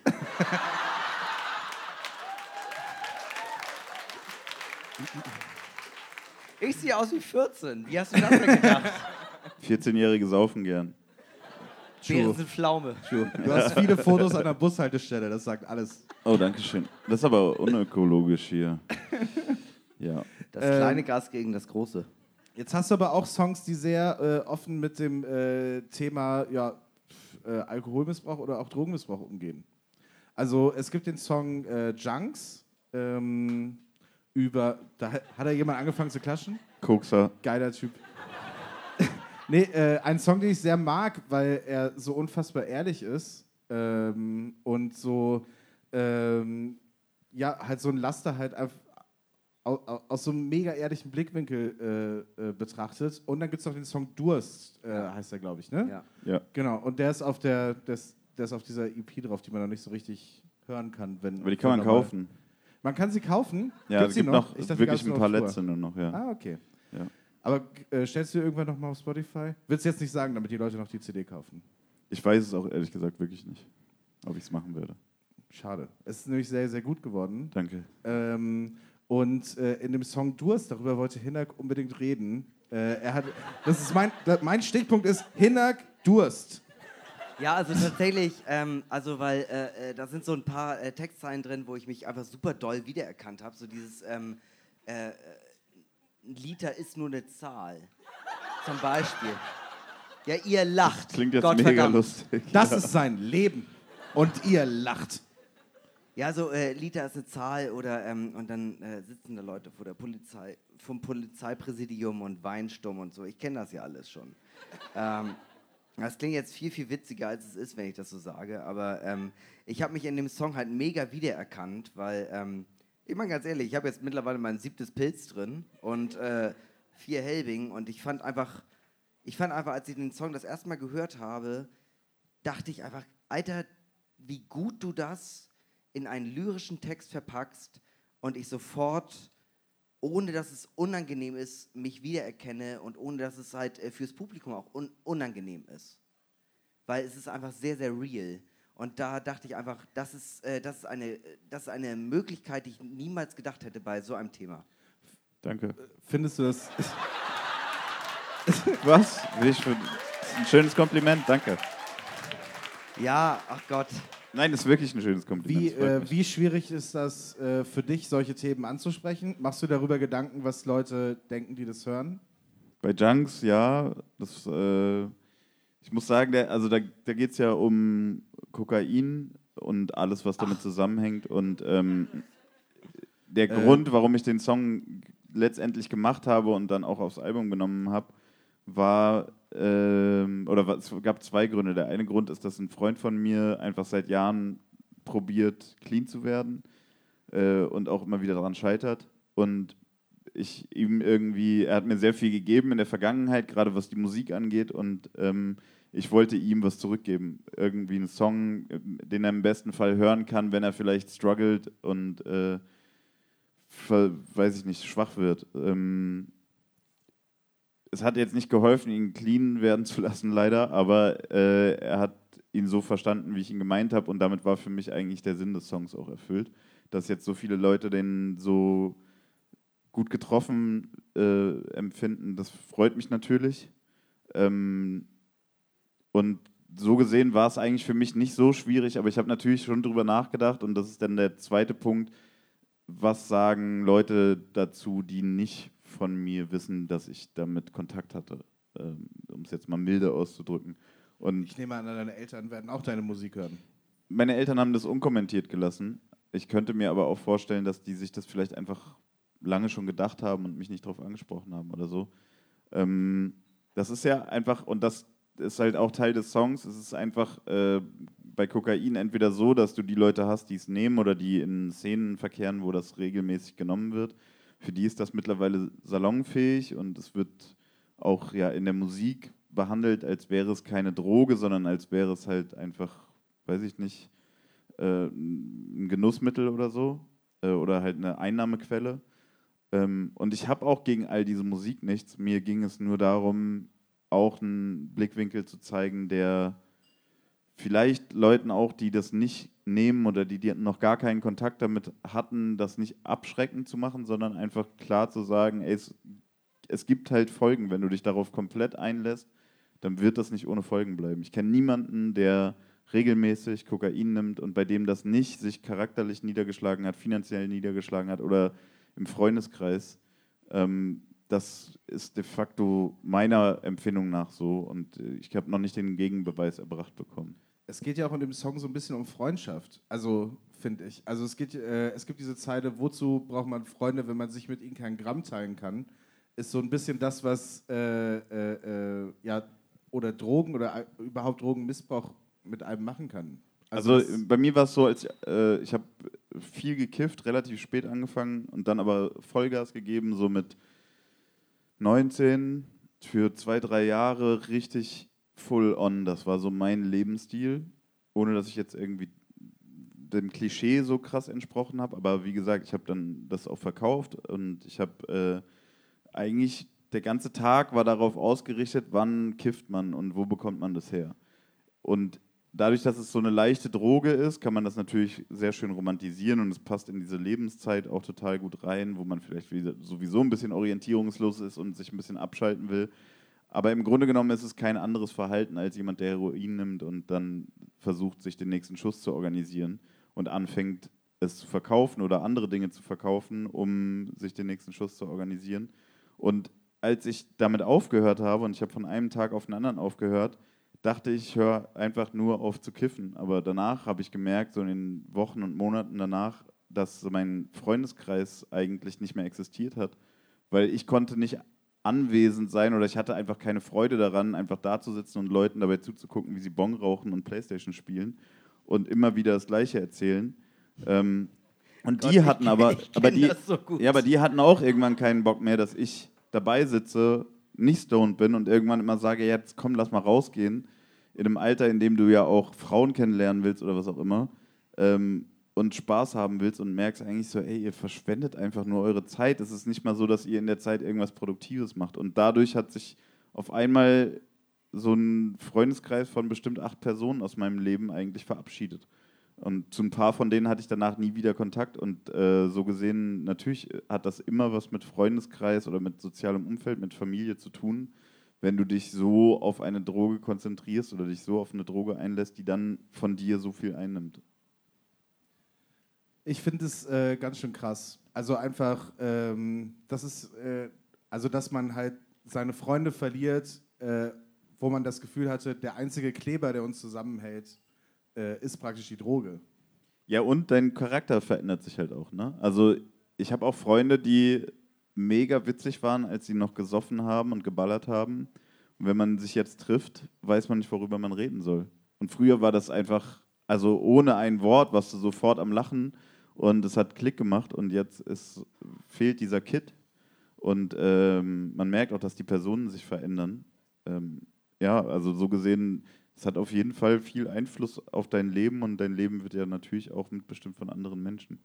Ich sehe aus wie 14. Wie hast du das denn gedacht? 14-Jährige saufen gern. Bären sind Pflaume. Du hast viele Fotos an der Bushaltestelle, das sagt alles. Oh, danke schön. Das ist aber unökologisch hier. Ja. Das Ähm, kleine Gas gegen das große. Jetzt hast du aber auch Songs, die sehr äh, offen mit dem äh, Thema ja, äh, Alkoholmissbrauch oder auch Drogenmissbrauch umgehen. Also es gibt den Song äh, Junks ähm, über, da hat da jemand angefangen zu klatschen? Kokser. Geiler Typ. Nee, äh, ein Song, den ich sehr mag, weil er so unfassbar ehrlich ist ähm, und so, ähm, ja, halt so ein Laster halt auf, au- au- aus so einem mega ehrlichen Blickwinkel äh, äh, betrachtet. Und dann gibt es noch den Song Durst, äh, heißt er, glaube ich, ne? Ja. Ja. Genau, und der ist auf der, der ist, der ist auf dieser EP drauf, die man noch nicht so richtig hören kann. Wenn, Aber die kann man kaufen. Man kann sie kaufen? Ja, Gibt's es sie gibt noch Ich dachte, wirklich ein paar letzte nur noch, ja. Ah, okay. Ja. Aber äh, stellst du irgendwann noch mal auf Spotify? Willst du jetzt nicht sagen, damit die Leute noch die CD kaufen? Ich weiß es auch ehrlich gesagt wirklich nicht, ob ich es machen würde. Schade. Es ist nämlich sehr, sehr gut geworden. Danke. Ähm, und äh, in dem Song Durst, darüber wollte Hinak unbedingt reden. Äh, er hat, das ist mein, da, mein Stichpunkt ist Hinak Durst. Ja, also tatsächlich, ähm, also weil äh, äh, da sind so ein paar äh, Textzeilen drin, wo ich mich einfach super doll wiedererkannt habe. So dieses, ähm, äh, äh, ein Liter ist nur eine Zahl. Zum Beispiel. Ja, ihr lacht. Klingt jetzt Gott mega verdammt. lustig. Das ist sein Leben. Und ihr lacht. Ja, so äh, Liter ist eine Zahl oder ähm, und dann äh, sitzen da Leute vor der Polizei, vom Polizeipräsidium und weinen stumm und so. Ich kenne das ja alles schon. ähm, das klingt jetzt viel, viel witziger, als es ist, wenn ich das so sage. Aber ähm, ich habe mich in dem Song halt mega wiedererkannt, weil, ähm, ich meine ganz ehrlich, ich habe jetzt mittlerweile mein siebtes Pilz drin und äh, vier Helbing und ich fand einfach, ich fand einfach, als ich den Song das erste Mal gehört habe, dachte ich einfach, Alter, wie gut du das in einen lyrischen Text verpackst und ich sofort, ohne dass es unangenehm ist, mich wiedererkenne und ohne dass es halt äh, fürs Publikum auch un unangenehm ist. Weil es ist einfach sehr, sehr real. Und da dachte ich einfach, das ist, äh, das ist, eine, das ist eine Möglichkeit, die ich niemals gedacht hätte bei so einem Thema. Danke. Findest du das? Was? Ich das ist ein schönes Kompliment, danke. Ja, ach Gott. Nein, das ist wirklich ein schönes Kompliment. Wie, äh, wie schwierig ist das äh, für dich, solche Themen anzusprechen? Machst du darüber Gedanken, was Leute denken, die das hören? Bei Junks, ja. Das, äh, ich muss sagen, der, also da, da geht es ja um Kokain und alles, was damit zusammenhängt. Und ähm, der Äh. Grund, warum ich den Song letztendlich gemacht habe und dann auch aufs Album genommen habe, war, ähm, oder es gab zwei Gründe. Der eine Grund ist, dass ein Freund von mir einfach seit Jahren probiert, clean zu werden äh, und auch immer wieder daran scheitert. Und ich ihm irgendwie, er hat mir sehr viel gegeben in der Vergangenheit, gerade was die Musik angeht, und ähm, ich wollte ihm was zurückgeben. Irgendwie einen Song, äh, den er im besten Fall hören kann, wenn er vielleicht struggelt und äh, weiß ich nicht, schwach wird. Ähm, es hat jetzt nicht geholfen, ihn clean werden zu lassen, leider, aber äh, er hat ihn so verstanden, wie ich ihn gemeint habe, und damit war für mich eigentlich der Sinn des Songs auch erfüllt. Dass jetzt so viele Leute den so gut getroffen äh, empfinden, das freut mich natürlich. Ähm, und so gesehen war es eigentlich für mich nicht so schwierig, aber ich habe natürlich schon drüber nachgedacht und das ist dann der zweite Punkt. Was sagen Leute dazu, die nicht von mir wissen, dass ich damit Kontakt hatte? Ähm, um es jetzt mal milde auszudrücken. Und Ich nehme an, deine Eltern werden auch deine Musik hören. meine Eltern haben das unkommentiert gelassen. Ich könnte mir aber auch vorstellen, dass die sich das vielleicht einfach lange schon gedacht haben und mich nicht darauf angesprochen haben oder so. Ähm, das ist ja einfach, und das ist halt auch Teil des Songs, es ist einfach äh, bei Kokain entweder so, dass du die Leute hast, die es nehmen oder die in Szenen verkehren, wo das regelmäßig genommen wird. Für die ist das mittlerweile salonfähig und es wird auch ja in der Musik behandelt, als wäre es keine Droge, sondern als wäre es halt einfach, weiß ich nicht, äh, ein Genussmittel oder so. äh, oder halt eine Einnahmequelle. Ähm, und ich habe auch gegen all diese Musik nichts. Mir ging es nur darum, auch einen Blickwinkel zu zeigen, der vielleicht Leuten auch, die das nicht nehmen oder die, die noch gar keinen Kontakt damit hatten, das nicht abschreckend zu machen, sondern einfach klar zu sagen, ey, es, es gibt halt Folgen, wenn du dich darauf komplett einlässt, dann wird das nicht ohne Folgen bleiben. Ich kenne niemanden, der regelmäßig Kokain nimmt und bei dem das nicht sich charakterlich niedergeschlagen hat, finanziell niedergeschlagen hat oder im Freundeskreis. Ähm, das ist de facto meiner Empfindung nach so und äh, ich habe noch nicht den Gegenbeweis erbracht bekommen. Es geht ja auch in dem Song so ein bisschen um Freundschaft, also finde ich. Also es, geht, äh, es gibt diese Zeile, wozu braucht man Freunde, wenn man sich mit ihnen kein Gramm teilen kann, ist so ein bisschen das, was äh, äh, äh ja oder Drogen oder äh, überhaupt Drogenmissbrauch mit einem machen kann. Also, also bei mir war es so, als äh, ich habe viel gekifft, relativ spät angefangen und dann aber Vollgas gegeben, so mit 19 für zwei, drei Jahre richtig full on. Das war so mein Lebensstil, ohne dass ich jetzt irgendwie dem Klischee so krass entsprochen habe. Aber wie gesagt, ich habe dann das auch verkauft und ich habe äh, eigentlich der ganze Tag war darauf ausgerichtet, wann kifft man und wo bekommt man das her. Und dadurch, dass es so eine leichte Droge ist, kann man das natürlich sehr schön romantisieren und es passt in diese Lebenszeit auch total gut rein, wo man vielleicht sowieso ein bisschen orientierungslos ist und sich ein bisschen abschalten will. Aber im Grunde genommen ist es kein anderes Verhalten als jemand, der Heroin nimmt und dann versucht, sich den nächsten Schuss zu organisieren und anfängt, es zu verkaufen oder andere Dinge zu verkaufen, um sich den nächsten Schuss zu organisieren. Und als ich damit aufgehört habe, und ich habe von einem Tag auf den anderen aufgehört, dachte ich, ich höre einfach nur auf zu kiffen. Aber danach habe ich gemerkt, so in den Wochen und Monaten danach, dass mein Freundeskreis eigentlich nicht mehr existiert hat. Weil ich konnte nicht anwesend sein oder ich hatte einfach keine Freude daran, einfach da zu sitzen und Leuten dabei zuzugucken, wie sie Bon rauchen und Playstation spielen und immer wieder das Gleiche erzählen. Ähm, und Gott, die hatten aber, aber die, so ja, aber die hatten auch irgendwann keinen Bock mehr, dass ich dabei sitze nicht stoned bin und irgendwann immer sage, jetzt komm, lass mal rausgehen, in einem Alter, in dem du ja auch Frauen kennenlernen willst oder was auch immer, ähm, und Spaß haben willst und merkst eigentlich so, ey, ihr verschwendet einfach nur eure Zeit. Es ist nicht mal so, dass ihr in der Zeit irgendwas Produktives macht. Und dadurch hat sich auf einmal so ein Freundeskreis von bestimmt acht Personen aus meinem Leben eigentlich verabschiedet. Und zu ein paar von denen hatte ich danach nie wieder Kontakt. Und äh, so gesehen, natürlich hat das immer was mit Freundeskreis oder mit sozialem Umfeld, mit Familie zu tun, wenn du dich so auf eine Droge konzentrierst oder dich so auf eine Droge einlässt, die dann von dir so viel einnimmt. Ich finde es äh, ganz schön krass. Also einfach, ähm, das ist, äh, also dass man halt seine Freunde verliert, äh, wo man das Gefühl hatte, der einzige Kleber, der uns zusammenhält, äh, ist praktisch die Droge. Ja, und dein Charakter verändert sich halt auch. Ne? Also ich habe auch Freunde, die mega witzig waren, als sie noch gesoffen haben und geballert haben. Und wenn man sich jetzt trifft, weiß man nicht, worüber man reden soll. Und früher war das einfach, also ohne ein Wort, warst du sofort am Lachen und es hat Klick gemacht und jetzt ist, fehlt dieser Kit. Und ähm, man merkt auch, dass die Personen sich verändern. Ähm, ja, also so gesehen es hat auf jeden Fall viel Einfluss auf dein Leben und dein Leben wird ja natürlich auch mitbestimmt von anderen Menschen.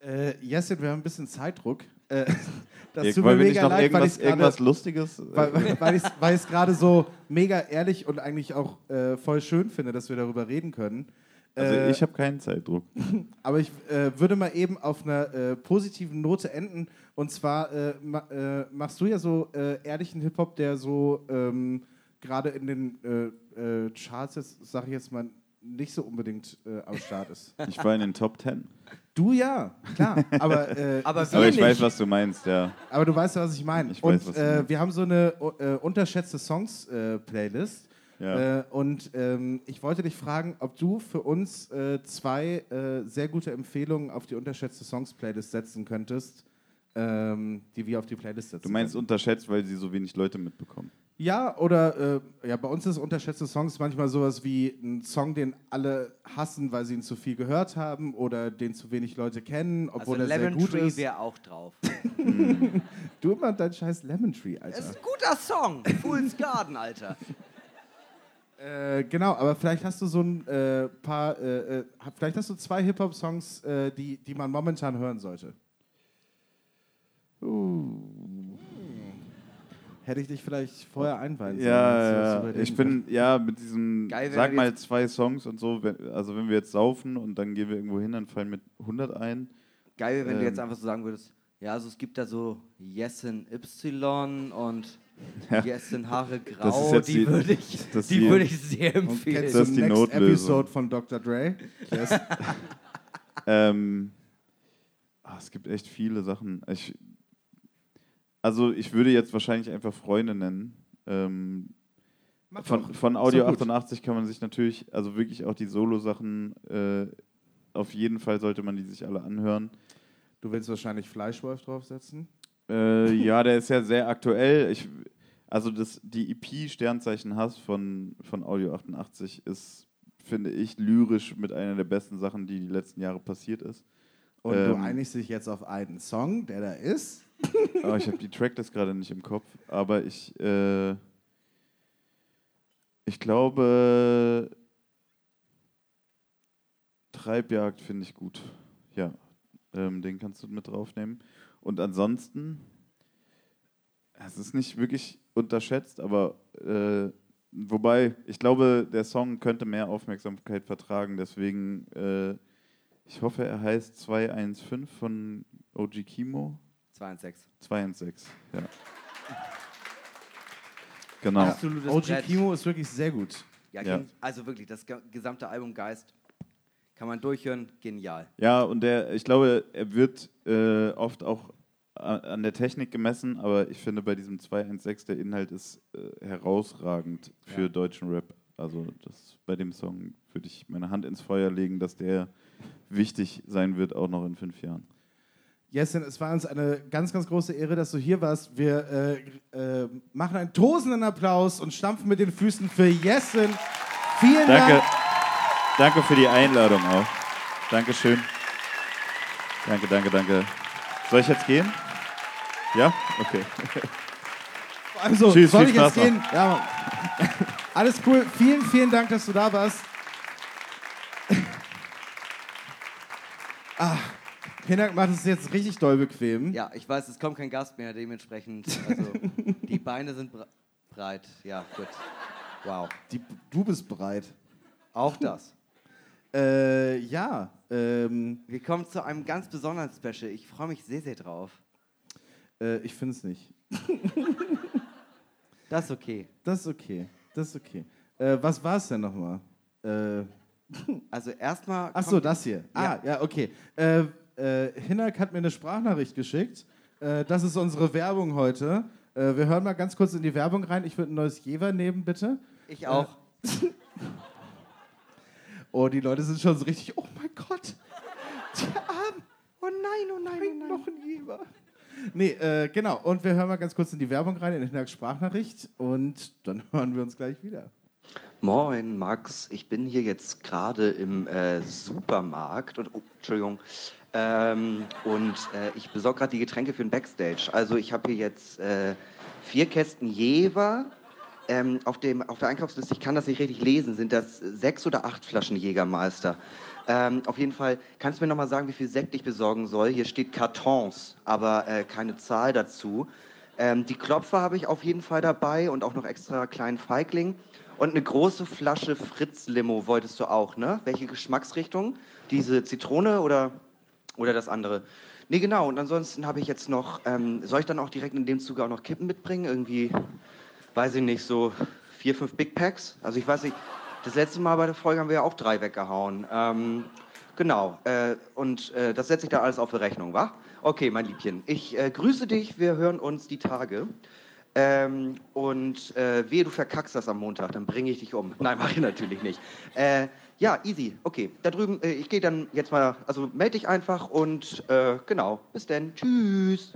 Äh, Jessin, wir haben ein bisschen Zeitdruck. Äh, das ja, tut mir mega leid, irgendwas, weil irgendwas Lustiges. Äh, weil, weil ich es gerade so mega ehrlich und eigentlich auch äh, voll schön finde, dass wir darüber reden können. Also äh, ich habe keinen Zeitdruck. Aber ich äh, würde mal eben auf einer äh, positiven Note enden. Und zwar ma, machst du ja so ehrlichen Hip-Hop, der so ähm, gerade in den Charts jetzt, sage ich jetzt mal, nicht so unbedingt äh, am Start ist. Ich war in den Top Ten. Du ja, klar. Aber, äh, aber, aber ich weiß, was du meinst, ja. Aber du weißt ja, was ich meine. Ich weiß, und äh, wir haben so eine äh, unterschätzte Songs-Playlist. Ja. und ähm, ich wollte dich fragen, ob du für uns zwei sehr gute Empfehlungen auf die unterschätzte Songs-Playlist setzen könntest, ähm, die wir auf die Playlist setzen. Du meinst können. unterschätzt, weil sie so wenig Leute mitbekommen? Ja, oder äh, ja, bei uns ist unterschätzte Songs manchmal sowas wie ein Song, den alle hassen, weil sie ihn zu viel gehört haben oder den zu wenig Leute kennen, obwohl also er Lemon sehr gut Tree ist. wäre auch drauf. du immer dein scheiß Lemon Tree, Alter. Das ist ein guter Song. Fool's Garden, Alter. Äh, genau, aber vielleicht hast du so ein äh, paar, äh, äh, vielleicht hast du zwei Hip-Hop-Songs, äh, die, die man momentan hören sollte. Hätte ich dich vielleicht vorher einweihen sollen. Ja, du ja, ich bin, ja, mit diesem, Geil, sag mal zwei Songs und so, wenn, also wenn wir jetzt saufen und dann gehen wir irgendwo hin, dann fallen mit 100 ein. Geil, wäre, wenn du Ähm. jetzt einfach so sagen würdest, ja, also es gibt da so Yesin Y und Ja. Yesin Haare Das ist Grau, jetzt die, die- würde ich, das die die- würde ich sehr Und empfehlen. kennst Das du ist die Next Notlösung. Episode von Dr. Dre? Yes. Ähm, ah, es gibt echt viele Sachen. Ich, also ich würde jetzt wahrscheinlich einfach Freunde nennen. Ähm, von, von Audio doch gut. 88 kann man sich natürlich, also wirklich auch die Solo-Sachen, äh, auf jeden Fall sollte man die sich alle anhören. Du willst wahrscheinlich Fleischwolf draufsetzen? Äh, ja, der ist ja sehr aktuell. Ich, also das, die EP Sternzeichen Hass von, von Audio 88 ist, finde ich, lyrisch mit einer der besten Sachen, die die letzten Jahre passiert ist. Und du Ähm. einigst dich jetzt auf einen Song, der da ist. Aber ich habe die Tracklist gerade nicht im Kopf. Aber ich, äh, ich glaube, Treibjagd finde ich gut. Ja, ähm, den kannst du mit draufnehmen. Und ansonsten, es ist nicht wirklich unterschätzt, aber äh, wobei, ich glaube, der Song könnte mehr Aufmerksamkeit vertragen. Deswegen, äh, ich hoffe, er heißt 215 von OG Kimo. 2 und 6. 2 und 6, ja. Genau. Absolutes OG Brett. Kimo ist wirklich sehr gut. Ja, Ja. also wirklich, das ge- gesamte Album Geist kann man durchhören, genial. Ja, und der, ich glaube, er wird äh, oft auch an der Technik gemessen, aber ich finde bei diesem 216 der Inhalt ist äh, herausragend für Ja. deutschen Rap. Also das, bei dem Song würde ich meine Hand ins Feuer legen, dass der wichtig sein wird, auch noch in fünf Jahren. Jessin, es war uns eine ganz, ganz große Ehre, dass du hier warst. Wir äh, äh, machen einen tosenden Applaus und stampfen mit den Füßen für Jessin. Vielen Danke, Dank. danke für die Einladung auch. Dankeschön. Danke, danke, danke. Soll ich jetzt gehen? Ja? Okay. Also, Tschüss, soll ich jetzt Spaß noch. gehen? Ja, Mann. Alles cool. Vielen, vielen Dank, dass du da warst. Ah, Hinak macht es jetzt richtig doll bequem. Ja, ich weiß, es kommt kein Gast mehr, dementsprechend, also die Beine sind bre breit. Ja, gut. Wow. Die, du bist bereit. Auch das. Äh, ja, ähm, Wir kommen zu einem ganz besonderen Special. Ich freue mich sehr, sehr drauf. äh, ich finde es nicht. Das ist okay. Das ist okay. Das ist okay. Äh, was war es denn nochmal? Äh, Also erstmal. ach so, das hier. Ah, Ja. ja, okay. Äh, äh, Hinak hat mir eine Sprachnachricht geschickt. Äh, das ist unsere Werbung heute. Äh, wir hören mal ganz kurz in die Werbung rein. Ich würde ein neues Jever nehmen, bitte. Ich auch. Oh, die Leute sind schon so richtig, oh mein Gott, die Armen. Oh nein, oh nein, oh nein. noch ein Jever. Nee, äh, genau. Und wir hören mal ganz kurz in die Werbung rein, in Hinaks Sprachnachricht. Und dann hören wir uns gleich wieder. Moin, Max. Ich bin hier jetzt gerade im äh, Supermarkt und oh, Entschuldigung. Ähm, und äh, ich besorge gerade die Getränke für den Backstage. Also ich habe hier jetzt äh, vier Kästen Jever. Ähm, auf, dem, auf der Einkaufsliste, ich kann das nicht richtig lesen, sind das sechs oder acht Flaschen Jägermeister. Ähm, auf jeden Fall, kannst du mir nochmal sagen, wie viel Sekt ich besorgen soll? Hier steht Kartons, aber äh, keine Zahl dazu. Ähm, die Klopfer habe ich auf jeden Fall dabei und auch noch extra kleinen Feigling. Und eine große Flasche Fritz-Limo wolltest du auch, ne? Welche Geschmacksrichtung? Diese Zitrone oder, oder das andere? Nee, genau. Und ansonsten habe ich jetzt noch, ähm, soll ich dann auch direkt in dem Zuge auch noch Kippen mitbringen? Irgendwie, weiß ich nicht, so vier, fünf Big Packs? Also ich weiß nicht, das letzte Mal bei der Folge haben wir ja auch drei weggehauen. Ähm, genau. Äh, und äh, das setze ich da alles auf die Rechnung, wa? Okay, mein Liebchen. Ich äh, grüße dich. Wir hören uns die Tage. Ähm, und äh, wehe, du verkackst das am Montag, dann bringe ich dich um. Nein, mache ich natürlich nicht. Äh, ja, easy. Okay, da drüben, äh, ich gehe dann jetzt mal, also melde dich einfach und äh, genau, bis dann. Tschüss.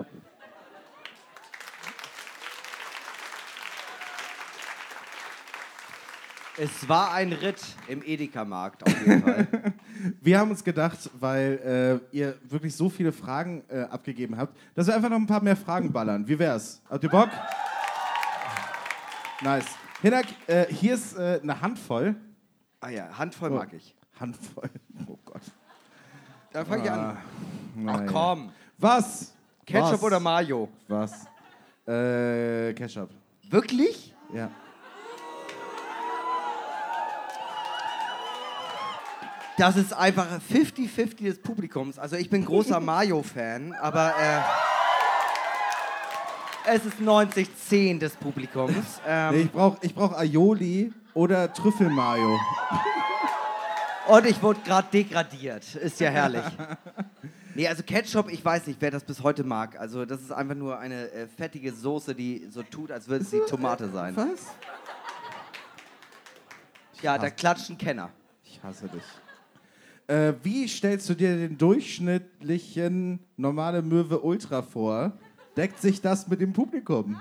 Es war ein Ritt im Edeka-Markt auf jeden Fall. Wir haben uns gedacht, weil äh, ihr wirklich so viele Fragen äh, abgegeben habt, dass wir einfach noch ein paar mehr Fragen ballern. Wie wär's? Habt ihr Bock? Nice. Hinak, äh, hier ist äh, eine Handvoll. Ah ja, Handvoll mag ich. Handvoll. Oh Gott. Da fange ich an. Ah, Ach komm. Was? Ketchup Was? oder Mayo? Was? Äh, Ketchup. Wirklich? Ja. Das ist einfach 50-50 des Publikums. Also ich bin großer Mayo-Fan, aber äh, es ist 90-10 des Publikums. Nee, Ähm, ich brauche ich brauch Aioli oder Trüffelmayo. und ich wurde gerade degradiert. Ist ja herrlich. Nee, also Ketchup, ich weiß nicht, wer das bis heute mag. Also das ist einfach nur eine äh, fettige Soße, die so tut, als würde es die Tomate sein. Was? Ja, da klatschen Kenner. Ich hasse dich. Äh, wie stellst du dir den durchschnittlichen normale Möwe Ultra vor? Deckt sich das mit dem Publikum?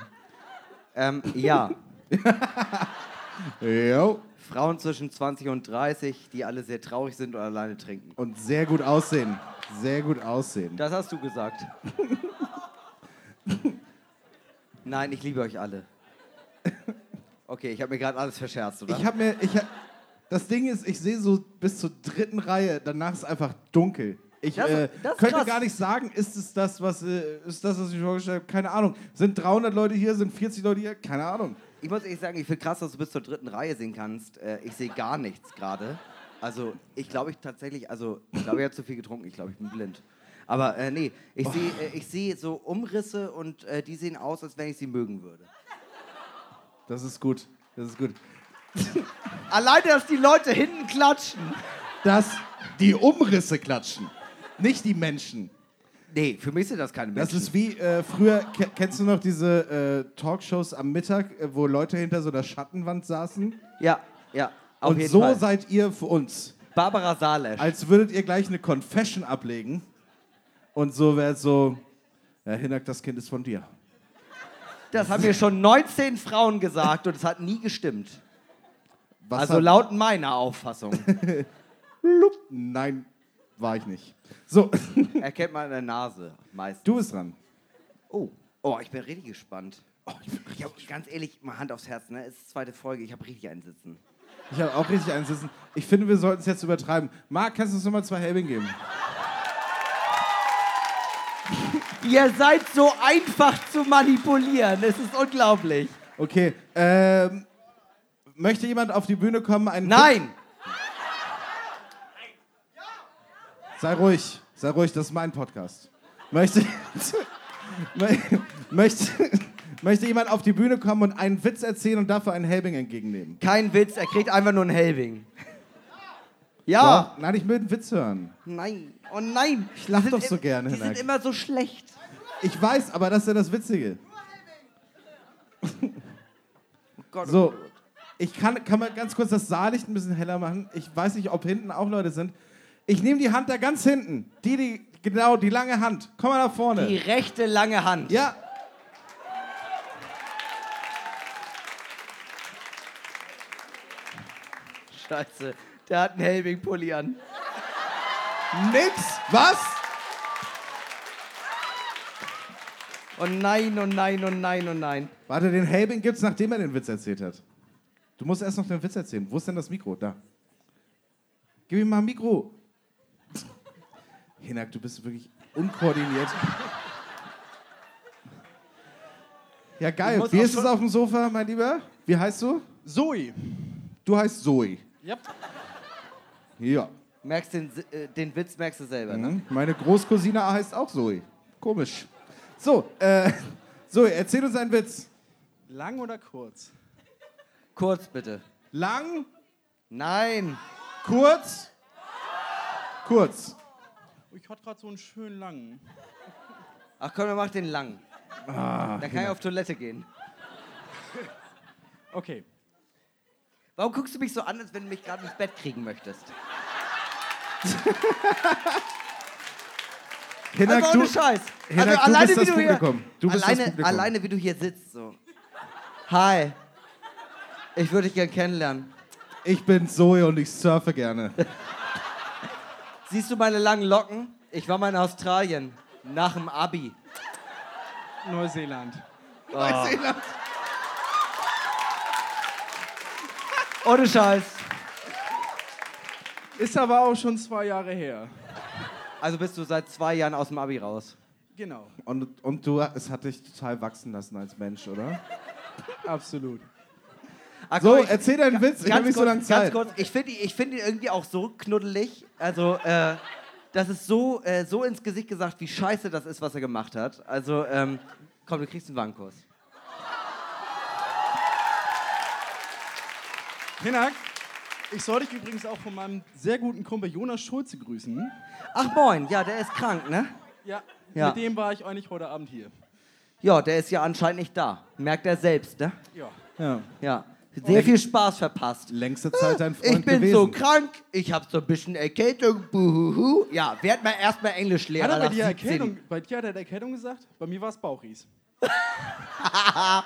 Ähm, ja, Jo. Frauen zwischen 20 und 30, die alle sehr traurig sind und alleine trinken. Und sehr gut aussehen. Sehr gut aussehen. Das hast du gesagt. Nein, ich liebe euch alle. Okay, ich habe mir gerade alles verscherzt, oder? Ich habe mir. Ich hab, das Ding ist, ich sehe so bis zur dritten Reihe, danach ist einfach dunkel. Ich Das- äh, das könnte krass. gar nicht sagen, ist es das, was äh, ist das, was ich mir vorgestellt habe? Keine Ahnung. Sind 300 Leute hier, sind 40 Leute hier? Keine Ahnung. Ich muss ehrlich sagen, ich finde krass, dass du bis zur dritten Reihe sehen kannst. Äh, ich sehe gar nichts gerade. Also, ich glaube ich tatsächlich, also, ich glaube, ich habe zu viel getrunken. Ich glaube, ich bin blind. Aber äh, nee, ich sehe äh, ich sehe so Umrisse und äh, die sehen aus, als wenn ich sie mögen würde. Das ist gut. Das ist gut. Alleine, dass die Leute hinten klatschen. Dass die Umrisse klatschen, nicht die Menschen. Nee, für mich sind das keine Das Menschen. ist wie äh, früher, ke kennst du noch diese äh, Talkshows am Mittag, äh, wo Leute hinter so einer Schattenwand saßen? ja, ja, auf Und jeden so Fall. seid ihr für uns. Barbara Salesch. Als würdet ihr gleich eine Confession ablegen. Und so wäre es so, ja, Hinak, das Kind ist von dir. Das haben mir schon 19 Frauen gesagt und es hat nie gestimmt. Was also laut meiner Auffassung. Nein, war ich nicht. So, Erkennt man in der Nase meist. du bist dran. Oh. Oh, ich bin richtig gespannt. ich hab, ganz ehrlich, mal Hand aufs Herz, ne? Es ist zweite Folge, ich habe richtig einen Sitzen. Ich habe auch richtig einen sitzen. Ich finde, wir sollten es jetzt übertreiben. Marc, kannst du uns nochmal zwei Helbing geben? Ihr seid so einfach zu manipulieren, es ist unglaublich. Okay, ähm, möchte jemand auf die Bühne kommen? Nein! Sei ruhig, sei ruhig, das ist mein Podcast. Möchte, mö- möchte, möchte jemand auf die Bühne kommen und einen Witz erzählen und dafür einen Helbing entgegennehmen? Kein Witz, er kriegt einfach nur einen Helbing. Ja! Doch? Nein, ich will einen Witz hören. Nein, oh nein! Ich lach Die doch so im- gerne, Die Hinak. sind immer so schlecht. Ich weiß, aber das ist ja das Witzige. Oh Gott, So, oh Gott. ich kann, kann man ganz kurz das Saallicht ein bisschen heller machen. Ich weiß nicht, ob hinten auch Leute sind. Ich nehme die Hand da ganz hinten. Die, die, genau, die lange Hand. Komm mal nach vorne. Die rechte lange Hand. ja. Scheiße, der hat einen Helbing-Pulli an. Nix. Was? Oh nein, oh nein, oh nein, oh nein. Warte, den Helbing gibt's, nachdem er den Witz erzählt hat. Du musst erst noch den Witz erzählen. Wo ist denn das Mikro? Da. Gib ihm mal ein Mikro. Hinak, du bist wirklich unkoordiniert. Ja, geil. Wie ist es auf dem Sofa, mein Lieber? Wie heißt du? Zoe. Du heißt Zoe. Yep. Ja. Merkst den, äh, den Witz merkst du selber, ne? Mhm. Meine Großcousine heißt auch Zoe. Komisch. So, äh, Zoe, erzähl uns einen Witz. Lang oder kurz? Kurz bitte. Lang, Nein. kurz, kurz. Ich hatte gerade so einen schönen langen. Ach komm, dann mach den lang. Ah, Dann kann ich auf Toilette gehen. Okay. Warum guckst du mich so an, als wenn du mich gerade ins Bett kriegen möchtest? Hinak, also ohne du, Scheiß. Hinak, also du alleine bist wie du hier. Du bist das alleine, Publikum. alleine wie du hier sitzt so. Hi. Ich würde dich gern kennenlernen. Ich bin Zoe und ich surfe gerne. Siehst du meine langen Locken? Ich war mal in Australien. Nach dem Abi. Neuseeland. Oh. Ohne Scheiß. Ist aber auch schon zwei Jahre her. Also bist du seit zwei Jahren aus dem Abi raus. Genau, Und, und du, es hat dich total wachsen lassen als Mensch, oder? absolut. Ah, So, ich- erzähl deinen Witz, ich hab ganz nicht so lange Zeit. Ganz kurz, ich finde ich find ihn irgendwie auch so knuddelig. Also, äh, das ist so, äh, so ins Gesicht gesagt, wie scheiße das ist, was er gemacht hat. Also, ähm, komm, du kriegst einen Wankurs. Hinak, ich soll dich übrigens auch von meinem sehr guten Kumpel Jonas Schulze grüßen. Ach moin, ja, der ist krank, ne? Ja, Ja. mit dem war ich eigentlich heute Abend hier. Ja, der ist ja anscheinend nicht da. Merkt er selbst, ne? Ja. Ja. Ja. Sehr viel Spaß verpasst. Längste Zeit dein Freund Ich bin gewesen. so krank, ich hab so ein bisschen Erkältung, buhuhu. Ja, werd mal erstmal Englischlehrer. Hat er bei nach dir, 17. Erkältung, bei dir hat er Erkältung gesagt? Bei mir war es Bauchries. Ah,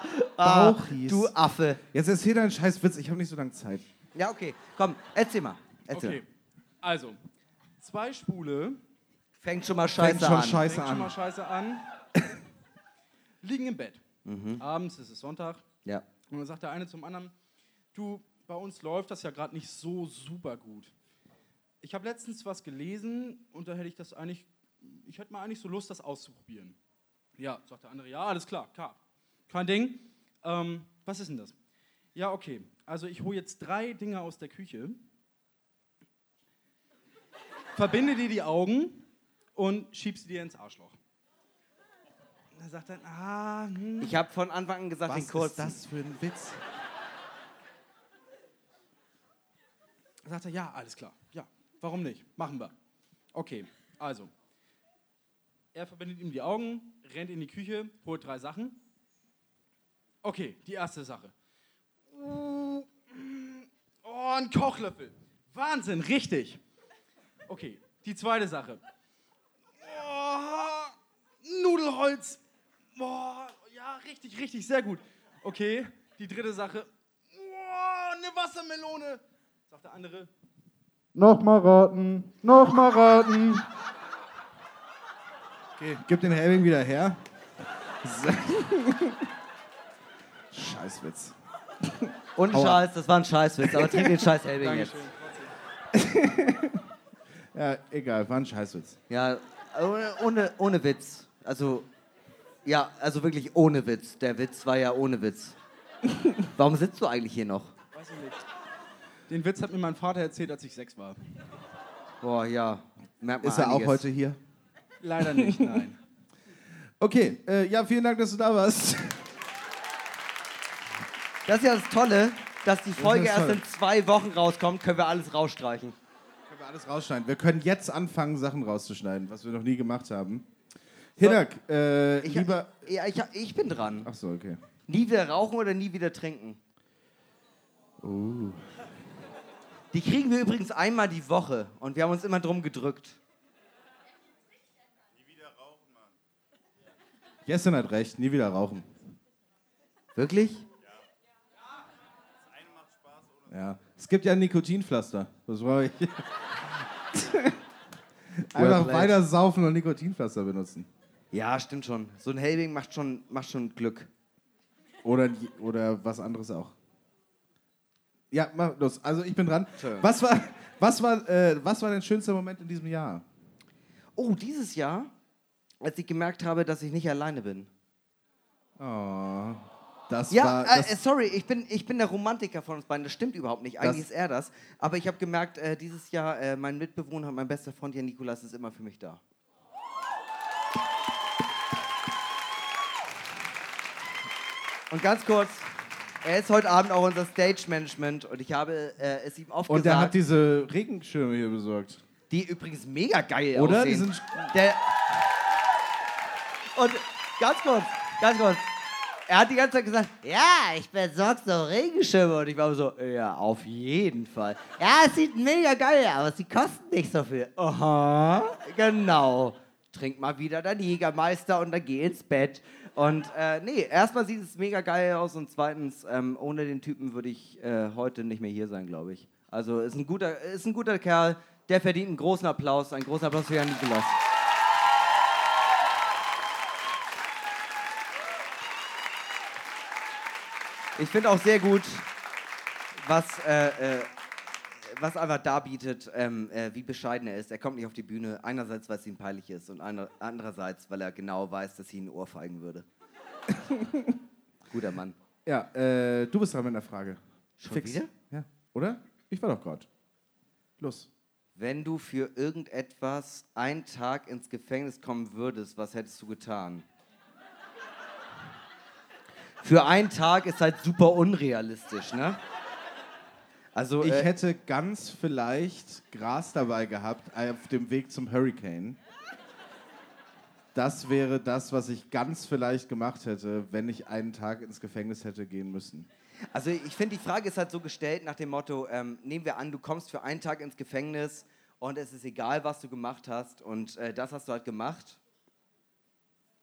Bauchries. Du Affe. Jetzt erzähl deinen scheiß Witz, ich habe nicht so lange Zeit. Ja, okay. Komm, erzähl mal. Erzähl. Okay, also, zwei Schwule, Fängt schon mal scheiße Fängt schon an. scheiße fängt schon mal an. scheiße an, liegen im Bett. Abends ist es Sonntag Ja. Und dann sagt der eine zum anderen, du, bei uns läuft das ja gerade nicht so super gut. Ich habe letztens was gelesen und da hätte ich das eigentlich, ich hätte mal eigentlich so Lust, das auszuprobieren. Ja, sagt der andere, ja, alles klar, klar. Kein Ding. Ähm, was ist denn das? Ja, okay. Also ich hole jetzt drei Dinge aus der Küche, verbinde dir die Augen und schieb sie dir ins Arschloch. Und er sagt dann, ah, hm. Ich habe von Anfang an gesagt, Was den kurz. ist das für ein Witz? Sagt er, ja, alles klar. Ja, warum nicht? Machen wir. Okay, also. Er verbindet ihm die Augen, rennt in die Küche, holt drei Sachen. Okay, die erste Sache. Oh, ein Kochlöffel. Wahnsinn, richtig. Okay, die zweite Sache. Oh, Nudelholz. Richtig, richtig, sehr gut. Okay, die dritte Sache. Oh, eine Wassermelone. Sagt der andere. Nochmal raten, nochmal raten. Okay, gib den Helming wieder her. Scheißwitz. Und Aua. Scheiß, das war ein Scheißwitz, aber trink den Scheiß Helbing jetzt. Ja, egal, war ein Scheißwitz. Ja, ohne, ohne, ohne Witz. Also, ja, also wirklich ohne Witz. Der Witz war ja ohne Witz. Warum sitzt du eigentlich hier noch? Weiß ich nicht. Den Witz hat mir mein Vater erzählt, als ich sechs war. Boah, ja. Merkt man Ist er auch einiges. heute hier? Leider nicht, nein. Okay, äh, ja, vielen Dank, dass du da warst. Das ist ja das Tolle, dass die Folge ist erst in zwei Wochen rauskommt, können wir alles rausstreichen. Können wir alles rausschneiden. Wir können jetzt anfangen, Sachen rauszuschneiden, was wir noch nie gemacht haben. Hinak, äh, Ich, lieber. ja, ich, ich bin dran. Ach so, okay. Nie wieder rauchen oder nie wieder trinken? Oh. Die kriegen wir übrigens einmal die Woche und wir haben uns immer drum gedrückt. Jessin hat recht, nie wieder rauchen. Wirklich? Ja. Es gibt ja ein Nikotinpflaster. Das war ich. Einfach weiter saufen und Nikotinpflaster benutzen. Ja, stimmt schon. So ein Helbing macht schon, macht schon Glück. Oder, oder was anderes auch. Ja, mach los. Also ich bin dran. Was war, was, war, äh, was war dein schönster Moment in diesem Jahr? Oh, dieses Jahr, als ich gemerkt habe, dass ich nicht alleine bin. Oh, das Ja, war. äh, sorry, ich bin, ich bin der Romantiker von uns beiden. Das stimmt überhaupt nicht. Eigentlich ist er das. Aber ich habe gemerkt, äh, dieses Jahr, äh, mein Mitbewohner, mein bester Freund, Jan Nikolas, ist immer für mich da. Und ganz kurz, er ist heute Abend auch unser Stage-Management und ich habe äh, es ihm oft und der hat gesagt, diese Regenschirme hier besorgt. die übrigens mega geil Oder? aussehen. Die sind- der und ganz kurz, ganz kurz. Er hat die ganze Zeit gesagt, ja, ich besorge so Regenschirme. Und ich war so, ja, auf jeden Fall. Ja, es sieht mega geil aus, aber sie kosten nicht so viel. Aha, genau. Trink mal wieder deinen Jägermeister und dann geh ins Bett. Und äh, nee, erstmal sieht es mega geil aus und zweitens, ähm, ohne den Typen würde ich äh, heute nicht mehr hier sein, glaube ich. Also ist ein, guter, ist ein guter Kerl, der verdient einen großen Applaus. Einen großen Applaus für Jan Nikolas. Ich finde auch sehr gut, was, äh, äh, was einfach darbietet, ähm, äh, wie bescheiden er ist. Er kommt nicht auf die Bühne, einerseits, weil es ihm peinlich ist und einer- andererseits, weil er genau weiß, dass sie ihn ohrfeigen würde. Guter Mann. Ja, äh, du bist dran mit einer Frage. Schon wieder? Ja, oder? Ich war doch gerade. Los. Wenn du für irgendetwas einen Tag ins Gefängnis kommen würdest, was hättest du getan? Für einen Tag ist halt super unrealistisch, ne? Also, Ich äh, hätte ganz vielleicht Gras dabei gehabt auf dem Weg zum Hurricane. Das wäre das, was ich ganz vielleicht gemacht hätte, wenn ich einen Tag ins Gefängnis hätte gehen müssen. Also ich finde, die Frage ist halt so gestellt nach dem Motto, ähm, nehmen wir an, du kommst für einen Tag ins Gefängnis und es ist egal, was du gemacht hast und äh, das hast du halt gemacht.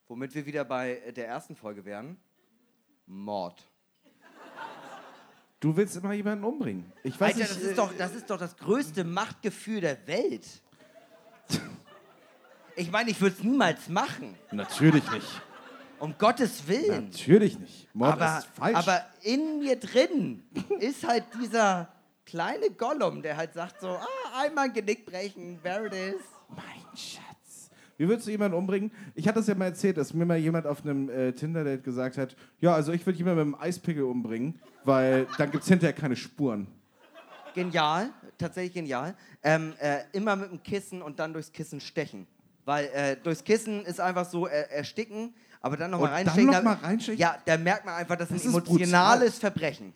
Womit wir wieder bei äh, der ersten Folge wären. Mord. Du willst immer jemanden umbringen. Ich weiß Alter, nicht, das äh, ist, doch, das ist doch das größte Machtgefühl der Welt. Ich meine, ich würde es niemals machen. Natürlich nicht. Um Gottes Willen. Natürlich nicht. Mord aber, ist falsch. aber in mir drin ist halt dieser kleine Gollum, der halt sagt so, ah, einmal ein Genick brechen, there it is. mein Schatz. Wie würdest du jemanden umbringen? Ich hatte das ja mal erzählt, dass mir mal jemand auf einem äh, Tinder-Date gesagt hat, ja, also ich würde jemanden mit einem Eispickel umbringen, weil dann gibt es hinterher keine Spuren. Genial, tatsächlich genial. Ähm, äh, immer mit dem Kissen und dann durchs Kissen stechen. Weil äh, durchs Kissen ist einfach so äh, ersticken, aber dann nochmal Und dann reinstechen. noch da- mal reinstechen? Ja, da merkt man einfach, das ist Das ein ist brutal. emotionales Verbrechen.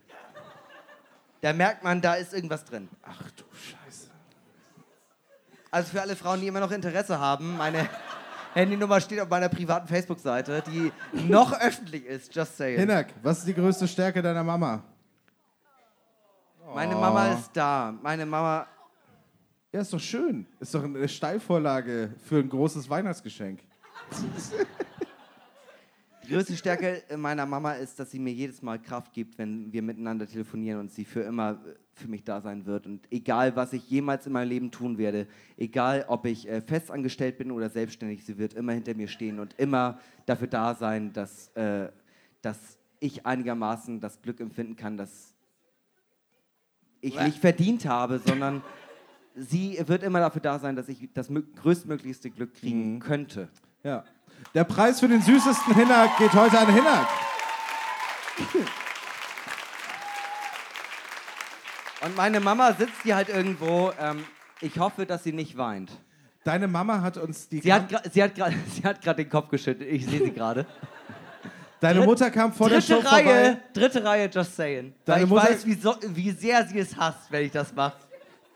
Da merkt man, da ist irgendwas drin. Ach du Scheiße. Also für alle Frauen, die immer noch Interesse haben, meine Handynummer steht auf meiner privaten Facebook-Seite, die noch öffentlich ist, just saying. Hinak, was ist die größte Stärke deiner Mama? Meine Mama ist da. Meine Mama. Ja, ist doch schön. Ist doch eine Steilvorlage für ein großes Weihnachtsgeschenk. Die größte Stärke meiner Mama ist, dass sie mir jedes Mal Kraft gibt, wenn wir miteinander telefonieren und sie für immer für mich da sein wird. Und egal, was ich jemals in meinem Leben tun werde, egal, ob ich äh, festangestellt bin oder selbstständig, sie wird immer hinter mir stehen und immer dafür da sein, dass, äh, dass ich einigermaßen das Glück empfinden kann, dass ich nicht verdient habe, sondern sie wird immer dafür da sein, dass ich das mö- größtmöglichste Glück kriegen könnte. Ja. Der Preis für den süßesten Hinak geht heute an Hinak. Und meine Mama sitzt hier halt irgendwo. Ähm, ich hoffe, dass sie nicht weint. Deine Mama hat uns die. Sie hat, sie hat gerade sie hat grad den Kopf geschüttelt. Ich sehe sie gerade. Deine Mutter kam vor der Show Dritte Reihe, vorbei. dritte Reihe, just saying. Weil Deine ich Mutter- weiß, wie, so, wie sehr sie es hasst, wenn ich das mache.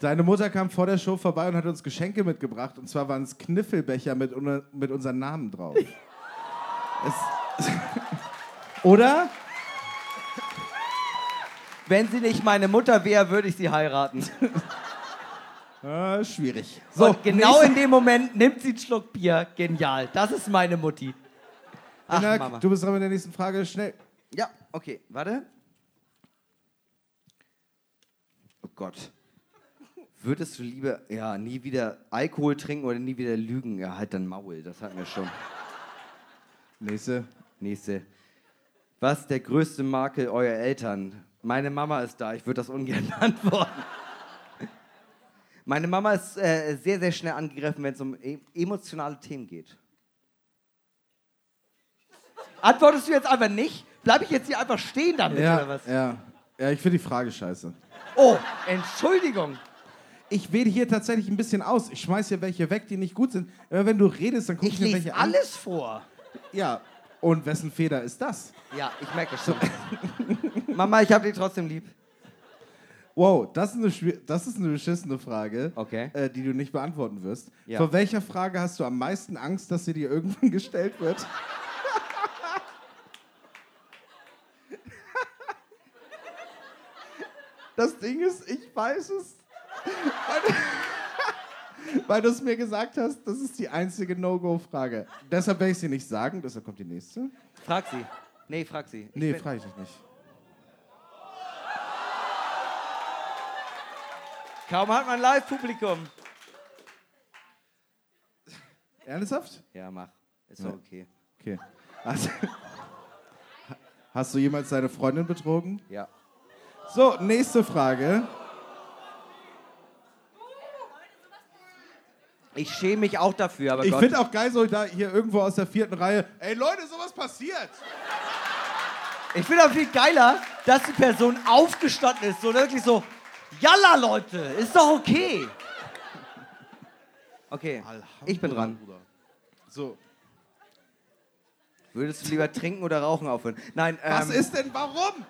Deine Mutter kam vor der Show vorbei und hat uns Geschenke mitgebracht. Und zwar waren es Kniffelbecher mit, mit unseren Namen drauf. es, oder? Wenn sie nicht meine Mutter wäre, würde ich sie heiraten. Äh, schwierig. So, und genau in dem Moment nimmt sie einen Schluck Bier. Genial. Das ist meine Mutti. Ach, Hinak, Mama. du bist dran mit der nächsten Frage. Schnell. Ja, okay, warte. Oh Gott. Würdest du lieber, ja, nie wieder Alkohol trinken oder nie wieder lügen? Ja, halt dein Maul, das hatten wir schon. Nächste. Nächste. Was ist der größte Makel eurer Eltern? Meine Mama ist da, ich würde das ungern beantworten. Meine Mama ist äh, sehr, sehr schnell angegriffen, wenn es um e emotionale Themen geht. Antwortest du jetzt einfach nicht? Bleibe ich jetzt hier einfach stehen damit oder Ja, was? ja. ja, ich finde die Frage scheiße. Oh, Entschuldigung. Ich wähle hier tatsächlich ein bisschen aus. Ich schmeiß hier welche weg, die nicht gut sind. Aber wenn du redest, dann guck ich, Ich mir welche an. alles vor. Ja. Und wessen Feder ist das? Ja, ich merke es schon. Mama, ich habe dich trotzdem lieb. Wow, das ist eine, das ist eine beschissene Frage, Okay. äh, die du nicht beantworten wirst. Ja. Vor welcher Frage hast du am meisten Angst, dass sie dir irgendwann gestellt wird? Das Ding ist, ich weiß es. Weil, du es mir gesagt hast, das ist die einzige No-Go-Frage. Deshalb werde ich sie nicht sagen, deshalb kommt die nächste. Frag sie. Nee, frag sie. Ich Nee, frage ich dich nicht. Kaum hat man Live-Publikum. Ernsthaft? Ja, mach. Ist Ja. okay. Okay. Hast, hast du jemals deine Freundin betrogen? Ja. So, nächste Frage. Ich schäme mich auch dafür, aber Ich finde auch geil, so da hier irgendwo aus der vierten Reihe. Ey Leute, sowas passiert. Ich finde auch viel geiler, dass die Person aufgestanden ist. So wirklich so, Jalla, Leute, ist doch okay. Okay, ich bin dran. So. Würdest du lieber trinken oder rauchen aufhören? Nein, ähm, Was ist denn, warum?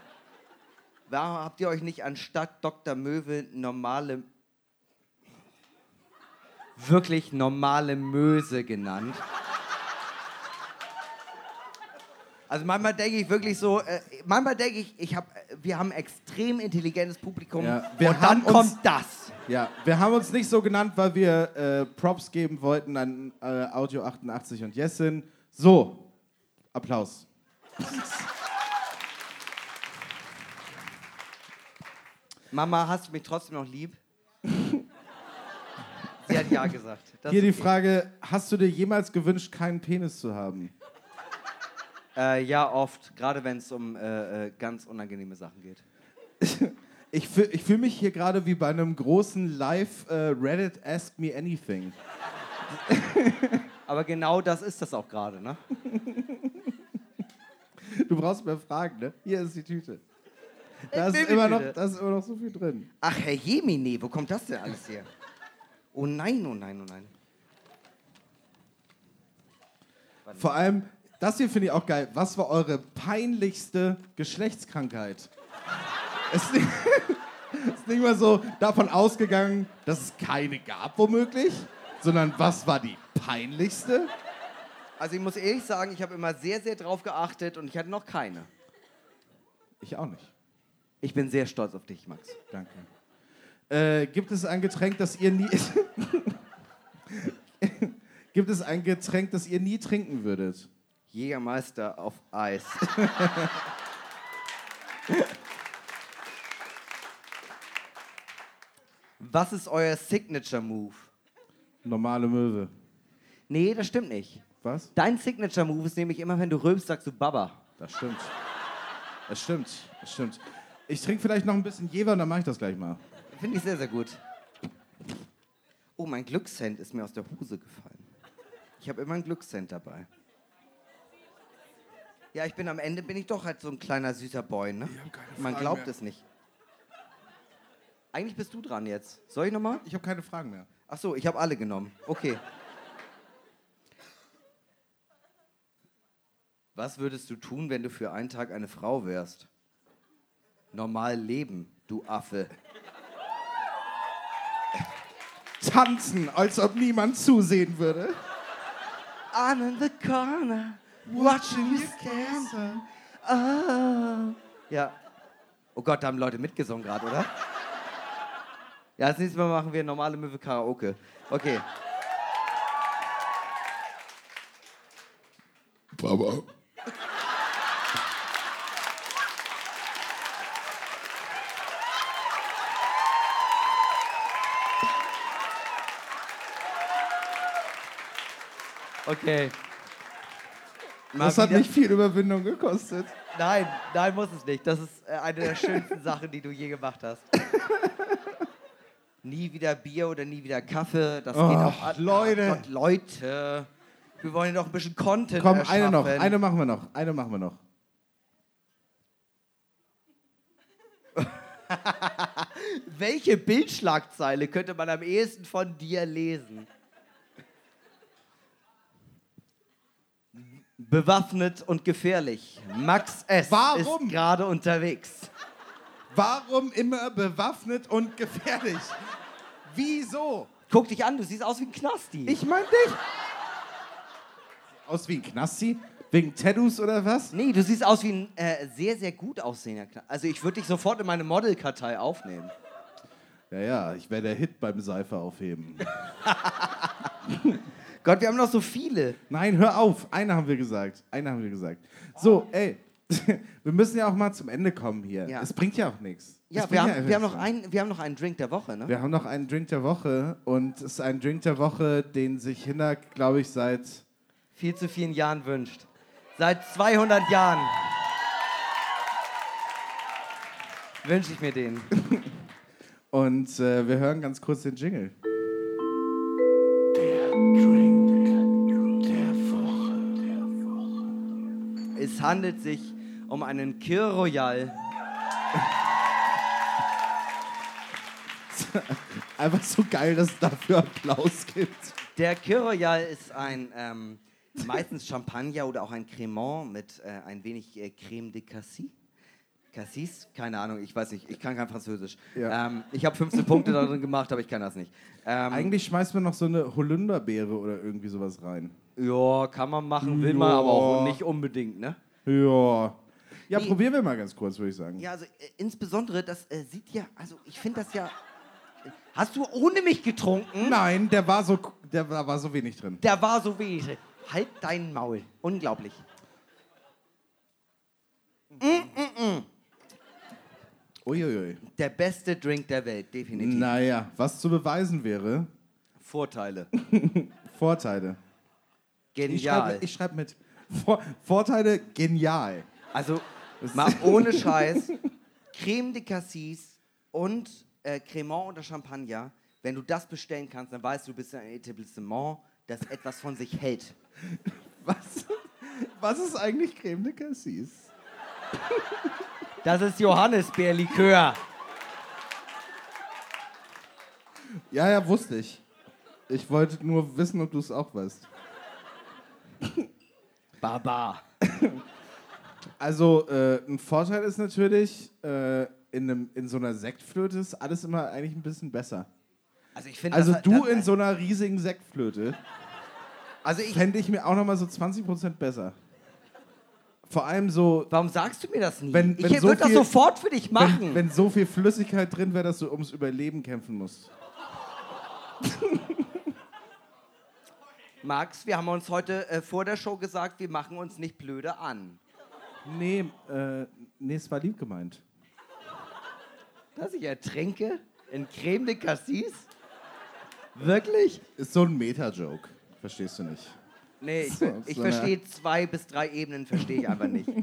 warum habt ihr euch nicht anstatt Dr. Möwe normale, wirklich normale Möse genannt? Also manchmal denke ich wirklich so, äh, manchmal denke ich, ich hab, wir haben ein extrem intelligentes Publikum Ja, und dann haben uns- kommt das. Ja, wir haben uns nicht so genannt, weil wir äh, Props geben wollten an äh, Audio 88 und Jessin. So, Applaus. Mama, hast du mich trotzdem noch lieb? Ja gesagt. Das Hier die okay. Frage, hast du dir jemals gewünscht, keinen Penis zu haben? Äh, ja, oft. Gerade wenn es um äh, äh, ganz unangenehme Sachen geht. Ich, fühl- ich fühle mich hier gerade wie bei einem großen Live äh, Reddit Ask Me Anything. Aber genau das ist das auch gerade, ne? Du brauchst mehr Fragen, ne? Hier ist die Tüte. Da ist, immer noch, da ist immer noch so viel drin. Ach, Herr Jemine, wo kommt das denn alles her? Oh nein, oh nein, oh nein. Vor allem, das hier finde ich auch geil. Was war eure peinlichste Geschlechtskrankheit? Es ist nicht, ist nicht mal so davon ausgegangen, dass es keine gab, womöglich, sondern was war die peinlichste? Also ich muss ehrlich sagen, ich habe immer sehr, sehr drauf geachtet und ich hatte noch keine. Ich auch nicht. Ich bin sehr stolz auf dich, Max. Danke. Äh, gibt es ein Getränk, das ihr nie. gibt es ein Getränk, das ihr nie trinken würdet? Jägermeister auf Eis. Was ist euer Signature Move? Normale Möwe. Nee, das stimmt nicht. Was? Dein Signature Move ist nämlich immer, wenn du rülpst, sagst du Baba. Das stimmt. Das stimmt. Das stimmt. Ich trinke vielleicht noch ein bisschen Jever und dann mache ich das gleich mal. Finde ich sehr, sehr gut. Oh, mein Glückshand ist mir aus der Hose gefallen. Ich habe immer ein Glückshand dabei. Ja, ich bin am Ende bin ich doch halt so ein kleiner süßer Boy, ne? Man Fragen glaubt mehr. es nicht. Eigentlich bist du dran jetzt. Soll ich nochmal? Ich habe keine Fragen mehr. Ach so, ich habe alle genommen. Okay. Was würdest du tun, wenn du für einen Tag eine Frau wärst? Normal leben, du Affe. Tanzen, als ob niemand zusehen würde. I'm in the corner, watching you dance. Oh. Ja. Oh Gott, da haben Leute mitgesungen gerade, oder? Ja, das nächste Mal machen wir normale Möwe Karaoke. Okay. Baba. Okay. Mal Das hat wieder- nicht viel Überwindung gekostet. Nein, nein, muss es nicht. Das ist äh, eine der schönsten Sachen, die du je gemacht hast. nie wieder Bier oder nie wieder Kaffee. Das geht Oh, auch an. Leute. Gott, Leute. Wir wollen ja noch ein bisschen Content Komm, erschaffen. eine noch. Eine machen wir noch. Eine machen wir noch. Welche Bildschlagzeile könnte man am ehesten von dir lesen? Bewaffnet und gefährlich. Max S. Warum? ist gerade unterwegs. Warum immer bewaffnet und gefährlich? Wieso? Guck dich an, du siehst aus wie ein Knasti. Ich mein dich. Aus wie ein Knasti? Wegen Tattoos oder was? Nee, du siehst aus wie ein äh, sehr, sehr gut aussehender Knasti. Also ich würde dich sofort in meine Modelkartei aufnehmen. Ja, ja, ich werde der Hit beim Seifer aufheben. Gott, wir haben noch so viele. Nein, hör auf. Eine haben wir gesagt. Eine haben wir gesagt. So, ey. Wir müssen ja auch mal zum Ende kommen hier. Ja. Es bringt ja auch nichts. Ja, wir haben, einfach wir, haben noch einen, wir haben noch einen Drink der Woche, ne? Wir haben noch einen Drink der Woche und es ist ein Drink der Woche, den sich Hinak, glaube ich, seit Viel zu vielen Jahren wünscht. Seit 200 Jahren. wünsche ich mir den. Und äh, wir hören ganz kurz den Jingle. Es handelt sich um einen Kir Royal. Einfach so geil, dass es dafür Applaus gibt. Der Kir Royal ist ein ähm, meistens Champagner oder auch ein Cremant mit äh, ein wenig äh, Creme de Cassis. Cassis? Keine Ahnung, ich weiß nicht. Ich kann kein Französisch. Ja. Ähm, ich habe 15 Punkte da drin gemacht, aber ich kann das nicht. Ähm, Eigentlich schmeißt man noch so eine Holunderbeere oder irgendwie sowas rein. ja, kann man machen, will man aber auch nicht unbedingt, ne? Ja. Ja, Nee. probieren wir mal ganz kurz, würde ich sagen. Ja, also äh, insbesondere, das äh, sieht ja, also ich finde das ja. Hast du ohne mich getrunken? Nein, der war so, der war, war so wenig drin. Der war so wenig. drin. Halt dein Maul. Unglaublich. Uiuiui. Der beste Drink der Welt, definitiv. Naja, was zu beweisen wäre, Vorteile. Vorteile. Ich Genial. schreibe ich schreib mit. Vor, Vorteile, genial. Also, mal ohne Scheiß, Creme de Cassis und äh, Cremant oder Champagner, wenn du das bestellen kannst, dann weißt du, du bist in einem Etablissement, das etwas von sich hält. Was, was ist eigentlich Creme de Cassis? Das ist Johannisbeerlikör. Ja, ja, wusste ich. Ich wollte nur wissen, ob du es auch weißt. Baba. Also, äh, ein Vorteil ist natürlich, äh, in, einem, in so einer Sektflöte ist alles immer eigentlich ein bisschen besser. Also ich finde Also das, du das, in so einer riesigen Sektflöte Also ich, fände ich mir auch noch mal so 20% besser. Vor allem so, warum sagst du mir das nie? Wenn- wenn ich so würde das sofort für dich machen. wenn, wenn so viel Flüssigkeit drin wäre, dass du ums Überleben kämpfen musst. Max, wir haben uns heute äh, vor der Show gesagt, wir machen uns nicht blöde an. Nee, äh, nee, es war lieb gemeint. Dass ich ertrinke in Creme de Cassis? Wirklich? Ist so ein Meta-Joke. Verstehst du nicht. Nee, ich, So, ich so verstehe zwei bis drei Ebenen, verstehe ich einfach nicht.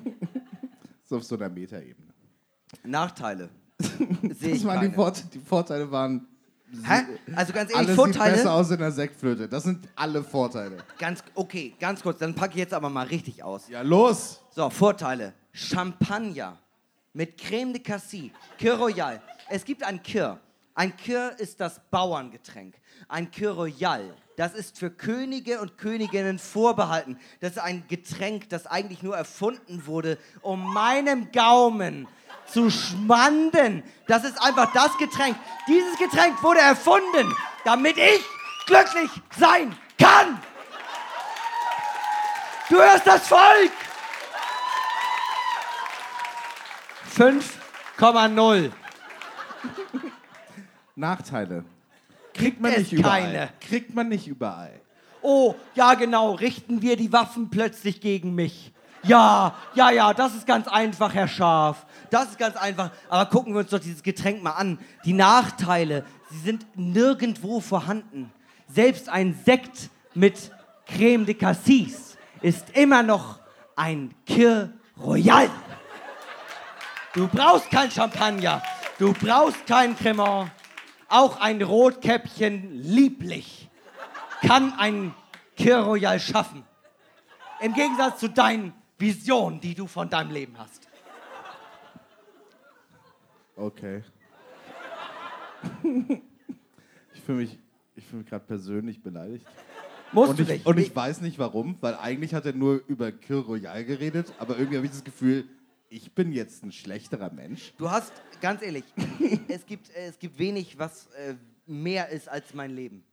So auf so einer Meta-Ebene. Nachteile. Sehe ich waren die, keine. Vorte die Vorteile waren. Hä? Also ganz ehrlich, Alles sieht besser Vorteile. aus in der Sektflöte. Das sind alle Vorteile. Ganz, okay, ganz kurz, dann packe ich jetzt aber mal richtig aus. Ja, los! So, Vorteile. Champagner mit Creme de Cassis, Kir Royal. Es gibt ein Kir. Ein Kir ist das Bauerngetränk. Ein Kir Royal, das ist für Könige und Königinnen vorbehalten. Das ist ein Getränk, das eigentlich nur erfunden wurde, um meinem Gaumen zu schmanden. Das ist einfach das Getränk. Dieses Getränk wurde erfunden, damit ich glücklich sein kann. Du hörst das Volk! 5,0. Nachteile. Kriegt man es nicht überall. keine. Kriegt man nicht überall. Oh, ja genau, richten wir die Waffen plötzlich gegen mich. Ja, ja, ja, das ist ganz einfach, Herr Schaf. Das ist ganz einfach. Aber gucken wir uns doch dieses Getränk mal an. Die Nachteile, sie sind nirgendwo vorhanden. Selbst ein Sekt mit Creme de Cassis ist immer noch ein Kir Royal. Du brauchst kein Champagner, du brauchst kein Cremant. Auch ein Rotkäppchen lieblich kann ein Kir Royal schaffen. Im Gegensatz zu deinen Visionen, die du von deinem Leben hast. Okay. ich fühle mich, ich fühl mich gerade persönlich beleidigt. Musst Und du ich, nicht. und ich weiß nicht warum, weil eigentlich hat er nur über Kir Royal geredet, aber irgendwie habe ich das Gefühl, ich bin jetzt ein schlechterer Mensch. du hast, ganz ehrlich, es gibt, es gibt wenig, was äh, mehr ist als mein Leben.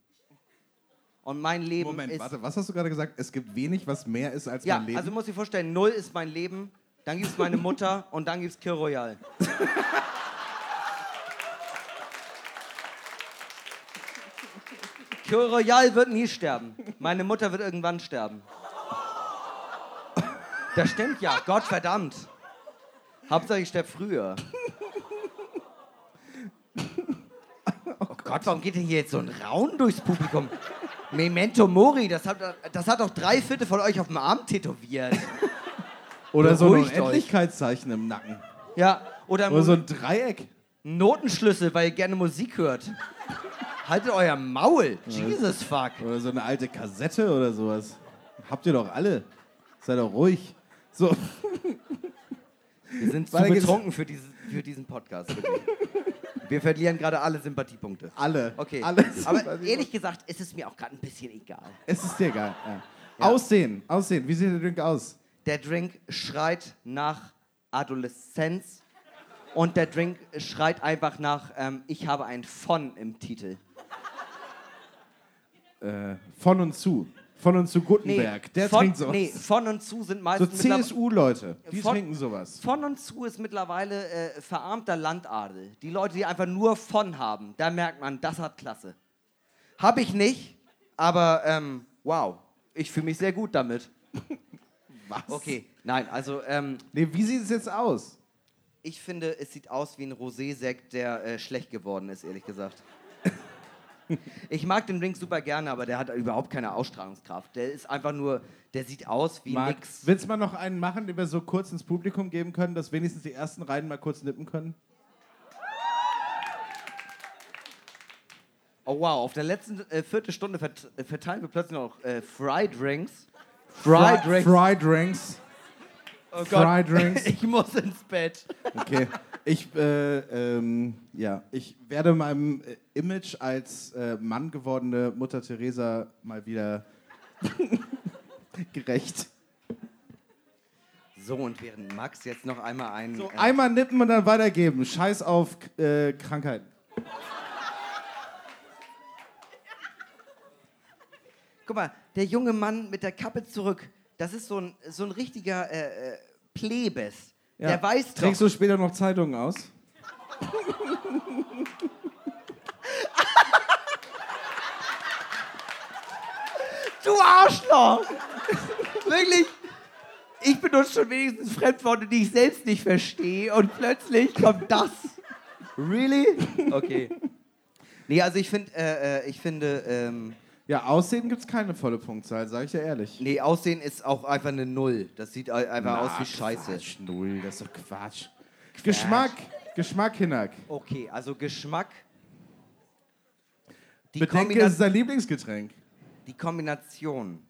Und mein Leben Moment, ist... warte, was hast du gerade gesagt? Es gibt wenig, was mehr ist als ja, mein Leben. also muss ich vorstellen, null ist mein Leben, dann gibt es meine Mutter und dann gibt es Kir Royal. Kir Royal wird nie sterben. Meine Mutter wird irgendwann sterben. Das stimmt ja, Gott verdammt. Hauptsache ich sterbe früher. Oh Gott, warum geht denn hier jetzt so ein Raun durchs Publikum? Memento Mori, das hat, das hat doch drei Viertel von euch auf dem Arm tätowiert. Oder so ein. Unendlichkeitszeichen im Nacken. Ja, oder, Oder so ein Dreieck. Notenschlüssel, weil ihr gerne Musik hört. Haltet euer Maul. Jesus fuck. Oder so eine alte Kassette oder sowas. Habt ihr doch alle. Seid doch ruhig. So, Wir sind zu betrunken für, dieses, für diesen Podcast. Wirklich. Wir verlieren gerade alle Sympathiepunkte. alle. Okay. Alles. Aber ehrlich gesagt ist es mir auch gerade ein bisschen egal. es ist dir egal. Ja. Ja. Aussehen, aussehen. Wie sieht der Drink aus? Der Drink schreit nach Adoleszenz und der Drink schreit einfach nach ähm, Ich habe ein von im Titel. Äh, von und zu. Von und zu Gutenberg. der von, trinkt sowas. nee, von und zu sind so meistens mittlerweile- CSU-Leute, die Von- trinken sowas. Von und zu ist mittlerweile äh, verarmter Landadel. Die Leute, die einfach nur von haben, da merkt man, das hat Klasse. Hab ich nicht, aber ähm, wow, ich fühle mich sehr gut damit. Was? Okay, nein, also ähm, Nee, wie sieht es jetzt aus? ich finde, es sieht aus wie ein Rosé-Sekt, der äh, schlecht geworden ist, ehrlich gesagt. Ich mag den Drink super gerne, aber der hat überhaupt keine Ausstrahlungskraft. Der ist einfach nur, der sieht aus wie Marc, nix. willst du mal noch einen machen, den wir so kurz ins Publikum geben können, dass wenigstens die ersten Reihen mal kurz nippen können? Oh wow, auf der letzten äh, Viertelstunde vert äh, verteilen wir plötzlich noch äh, Fry Drinks. Fry Drinks. Fry Drinks. Oh Fry Drinks. ich muss ins Bett. Okay. Ich, äh, ähm, ja, ich werde meinem äh, Image als äh, Mann gewordene Mutter Teresa mal wieder gerecht. So, und während Max jetzt noch einmal einen. So, äh, einmal nippen und dann weitergeben. Scheiß auf äh, Krankheiten. guck mal, der junge Mann mit der Kappe zurück, das ist so ein, so ein richtiger äh, äh, Plebes. Ja. Der weiß doch. Trägst du später noch Zeitungen aus? Du Arschloch! Wirklich? Ich benutze schon wenigstens Fremdworte, die ich selbst nicht verstehe und plötzlich kommt das. Really? Okay. Nee, also ich, find, äh, äh, ich finde, ähm, Ja, Aussehen gibt es keine volle Punktzahl, sage ich ja ehrlich. nee, Aussehen ist auch einfach eine Null. Das sieht ei- einfach aus wie Scheiße. Quatsch, null, das ist doch Quatsch. Geschmack, Geschmack, Hinak. Okay, also Geschmack. Die, Bedenke, es ist dein Lieblingsgetränk. Die Kombination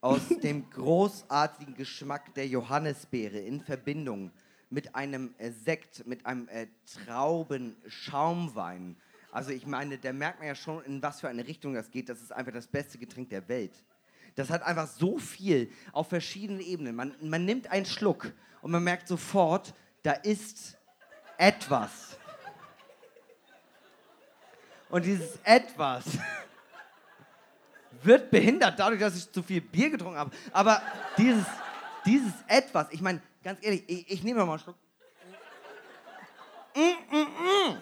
aus dem großartigen Geschmack der Johannisbeere in Verbindung mit einem äh, Sekt, mit einem äh, Traubenschaumwein. Also ich meine, da merkt man ja schon, in was für eine Richtung das geht. Das ist einfach das beste Getränk der Welt. Das hat einfach so viel auf verschiedenen Ebenen. Man, man nimmt einen Schluck und man merkt sofort, da ist etwas. Und dieses etwas wird behindert dadurch, dass ich zu viel Bier getrunken habe. Aber dieses, dieses etwas, ich meine, ganz ehrlich, ich, ich nehme mal einen Schluck. Mm, mm, mm.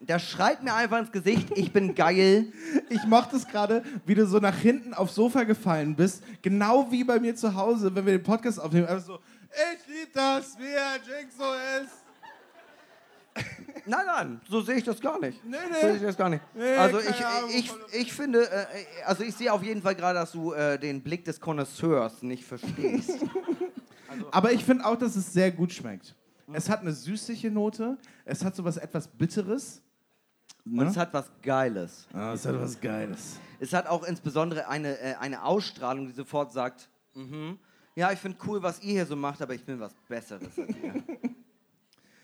Das schreit mir einfach ins Gesicht, ich bin geil. Ich mochte es gerade, wie du so nach hinten aufs Sofa gefallen bist. Genau wie bei mir zu Hause, wenn wir den Podcast aufnehmen. Einfach so, ich liebe das, wie Drink so ist. Nein, nein, so sehe ich das gar nicht. Nee, So sehe ich nee. das gar nicht. Nee, also ich, Ahnung, ich, ich finde, äh, also ich sehe auf jeden Fall gerade, dass du äh, den Blick des Connoisseurs nicht verstehst. Aber ich finde auch, dass es sehr gut schmeckt. Es hat eine süßliche Note, es hat sowas etwas Bitteres. Ne? Und es hat was Geiles. ah, es hat was Geiles. Es hat auch insbesondere eine, äh, eine Ausstrahlung, die sofort sagt, mhm, ja, ich finde cool, was ihr hier so macht, aber ich bin was Besseres als ihr.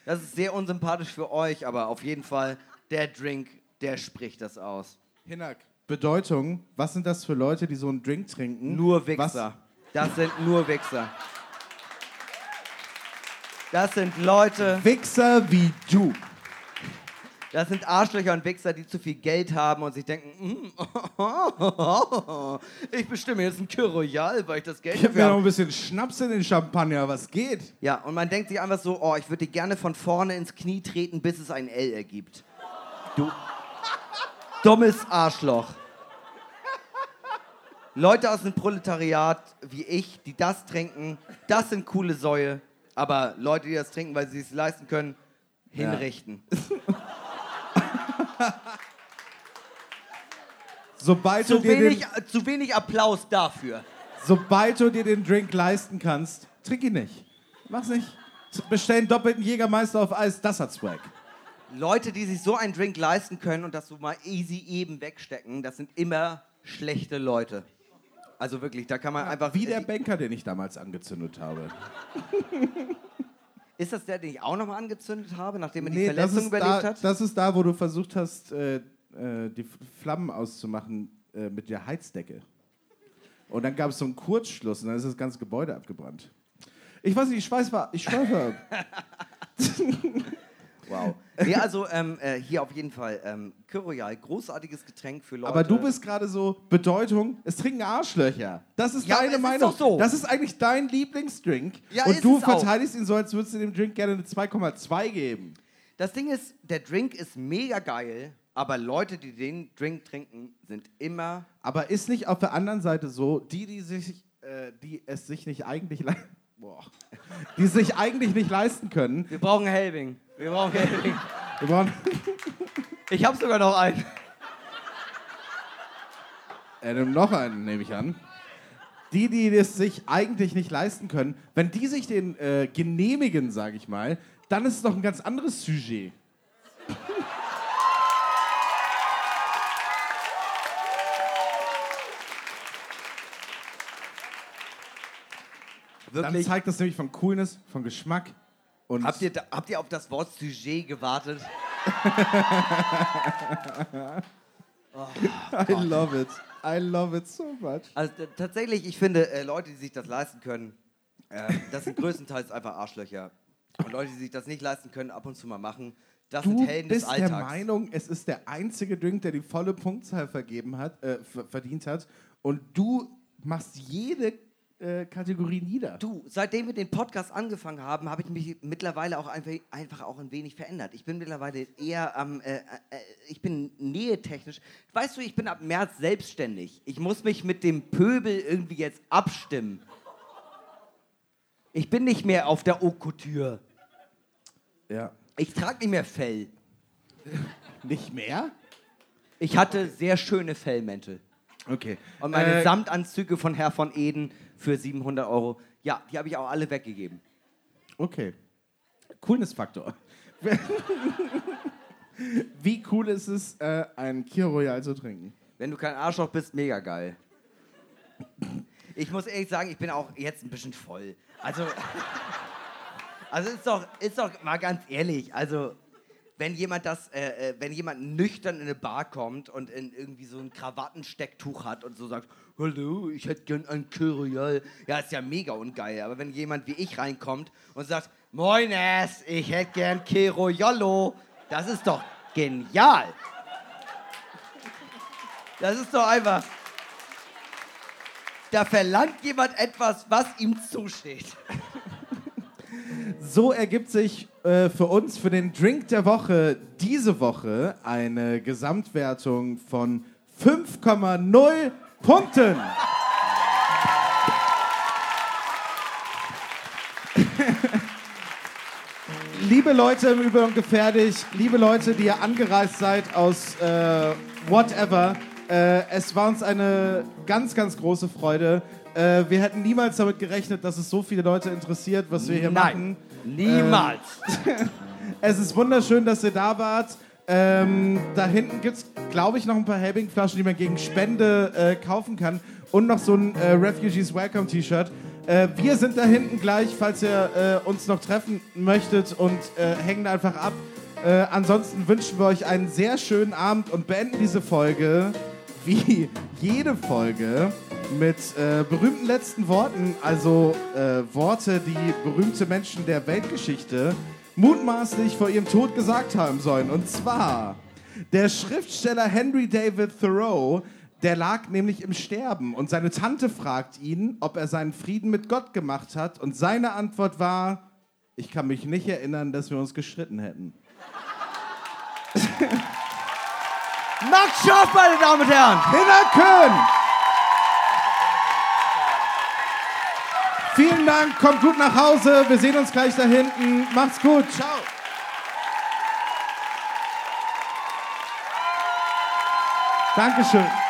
Das ist sehr unsympathisch für euch, aber auf jeden Fall, der Drink, der spricht das aus. Hinak, Bedeutung, was sind das für Leute, die so einen Drink trinken? Nur Wichser. Das sind nur Wichser. Das sind Leute, Was? Wichser wie du. Das sind Arschlöcher und Wichser, die zu viel Geld haben und sich denken, mm, ich bestimme jetzt ein Kür Royal, weil ich das Geld Gib dafür mir noch habe. ein bisschen Schnaps in den Champagner, was geht? Ja, und man denkt sich einfach so, oh, ich würde dir gerne von vorne ins Knie treten, bis es ein L ergibt. Du dummes Arschloch. Leute aus dem Proletariat wie ich, die das trinken, das sind coole Säue. Aber Leute, die das trinken, weil sie es leisten können, hinrichten. Sobald du, Zu dir wenig, den, zu wenig Applaus dafür. sobald du dir den Drink leisten kannst, trink ihn nicht. Mach's nicht. bestellen doppelten Jägermeister auf Eis, das hat Swag. Leute, die sich so einen Drink leisten können und das so mal easy eben wegstecken, das sind immer schlechte Leute. Also wirklich, da kann man einfach. Wie der Banker, den ich damals angezündet habe. Ist das der, den ich auch nochmal angezündet habe, nachdem er die Nee, Verletzung überlebt da, hat? das ist da, wo du versucht hast, äh, äh, die Flammen auszumachen äh, mit der Heizdecke. Und dann gab es so einen Kurzschluss und dann ist das ganze Gebäude abgebrannt. Ich weiß nicht, ich schweiß war, ich schweife. Wow. Nee, also ähm, äh, hier auf jeden Fall ähm, Kyroyal, großartiges Getränk für Leute. Aber du bist gerade so Bedeutung, es trinken Arschlöcher. Das ist Ja, deine es ist Meinung. doch so. Das ist eigentlich dein Lieblingsdrink. Ja, und ist du es auch. verteidigst ihn so, als würdest du dem Drink gerne eine 2,2 geben. Das Ding ist, der Drink ist mega geil, aber Leute, die den Drink trinken, sind immer. Aber ist nicht auf der anderen Seite so, die, die sich, äh, die es sich nicht eigentlich Boah. die sich eigentlich nicht leisten können, Wir brauchen Helbing. Wir brauchen Helbing. wir brauchen, Ich habe sogar noch einen. äh, nimm noch einen, nehme ich an. Die, die es sich eigentlich nicht leisten können, wenn die sich den äh, genehmigen, sage ich mal, dann ist es doch ein ganz anderes Sujet. Dann Wirklich. zeigt das nämlich von Coolness, von Geschmack und Habt ihr, da, habt ihr auf das Wort Sujet gewartet? I love it. I love it so much. Also tatsächlich, ich finde, äh, Leute, die sich das leisten können, äh, das sind größtenteils einfach Arschlöcher. Und Leute, die sich das nicht leisten können, ab und zu mal machen, das Du sind Helden des bist der Alltags. Meinung, es ist der einzige Drink, der die volle Punktzahl vergeben hat, äh, ver- verdient hat. Und du machst jede äh, Kategorie nieder. Du, seitdem wir den Podcast angefangen haben, habe ich mich mittlerweile auch einfach, einfach auch ein wenig verändert. Ich bin mittlerweile eher am, äh, äh, ich bin nähetechnisch. Weißt du, ich bin ab März selbstständig. Ich muss mich mit dem Pöbel irgendwie jetzt abstimmen. Ich bin nicht mehr auf der Haute Couture. Ja. Ich trage nicht mehr Fell. Nicht mehr? Ich hatte sehr schöne Fellmäntel. Okay. Und meine Äh, Samtanzüge von Herr von Eden für 700 Euro, ja, die habe ich auch alle weggegeben. Okay. Coolness-Faktor. Wie cool ist es, äh, einen Kir Royal zu trinken? Wenn du kein Arschloch bist, mega geil. Ich muss ehrlich sagen, ich bin auch jetzt ein bisschen voll. Also, also ist doch, ist doch mal ganz ehrlich, also wenn jemand das, äh, äh, wenn jemand nüchtern in eine Bar kommt und in irgendwie so ein Krawattenstecktuch hat und so sagt, hallo, ich hätte gern ein Kyrial, ja, ist ja mega ungeil. Aber wenn jemand wie ich reinkommt und sagt, Moines, ich hätte gern Kyriallo, das ist doch genial. Das ist doch einfach. Da verlangt jemand etwas, was ihm zusteht. So ergibt sich äh, für uns für den Drink der Woche diese Woche eine Gesamtwertung von 5,0 Punkten. liebe Leute im Über und Gefährlich, liebe Leute, die ihr angereist seid aus äh, whatever, äh, es war uns eine ganz, ganz große Freude. Äh, wir hätten niemals damit gerechnet, dass es so viele Leute interessiert, was wir hier machen. niemals. Es ist wunderschön, dass ihr da wart. Ähm, da hinten gibt es, glaube ich, noch ein paar Helbing-Flaschen, die man gegen Spende äh, kaufen kann. Und noch so ein äh, Refugees Welcome T-Shirt. Äh, wir sind da hinten gleich, falls ihr äh, uns noch treffen möchtet und äh, hängen einfach ab. Äh, ansonsten wünschen wir euch einen sehr schönen Abend und beenden diese Folge wie jede Folge mit berühmten letzten Worten, also Worte, die berühmte Menschen der Weltgeschichte mutmaßlich vor ihrem Tod gesagt haben sollen. Und zwar der Schriftsteller Henry David Thoreau, der lag nämlich im Sterben und seine Tante fragt ihn, ob er seinen Frieden mit Gott gemacht hat und seine Antwort war, ich kann mich nicht erinnern, dass wir uns gestritten hätten. Max Schaff, meine Damen und Herren! Hinner Vielen Dank, kommt gut nach Hause. Wir sehen uns gleich da hinten. Macht's gut. Ciao. Dankeschön.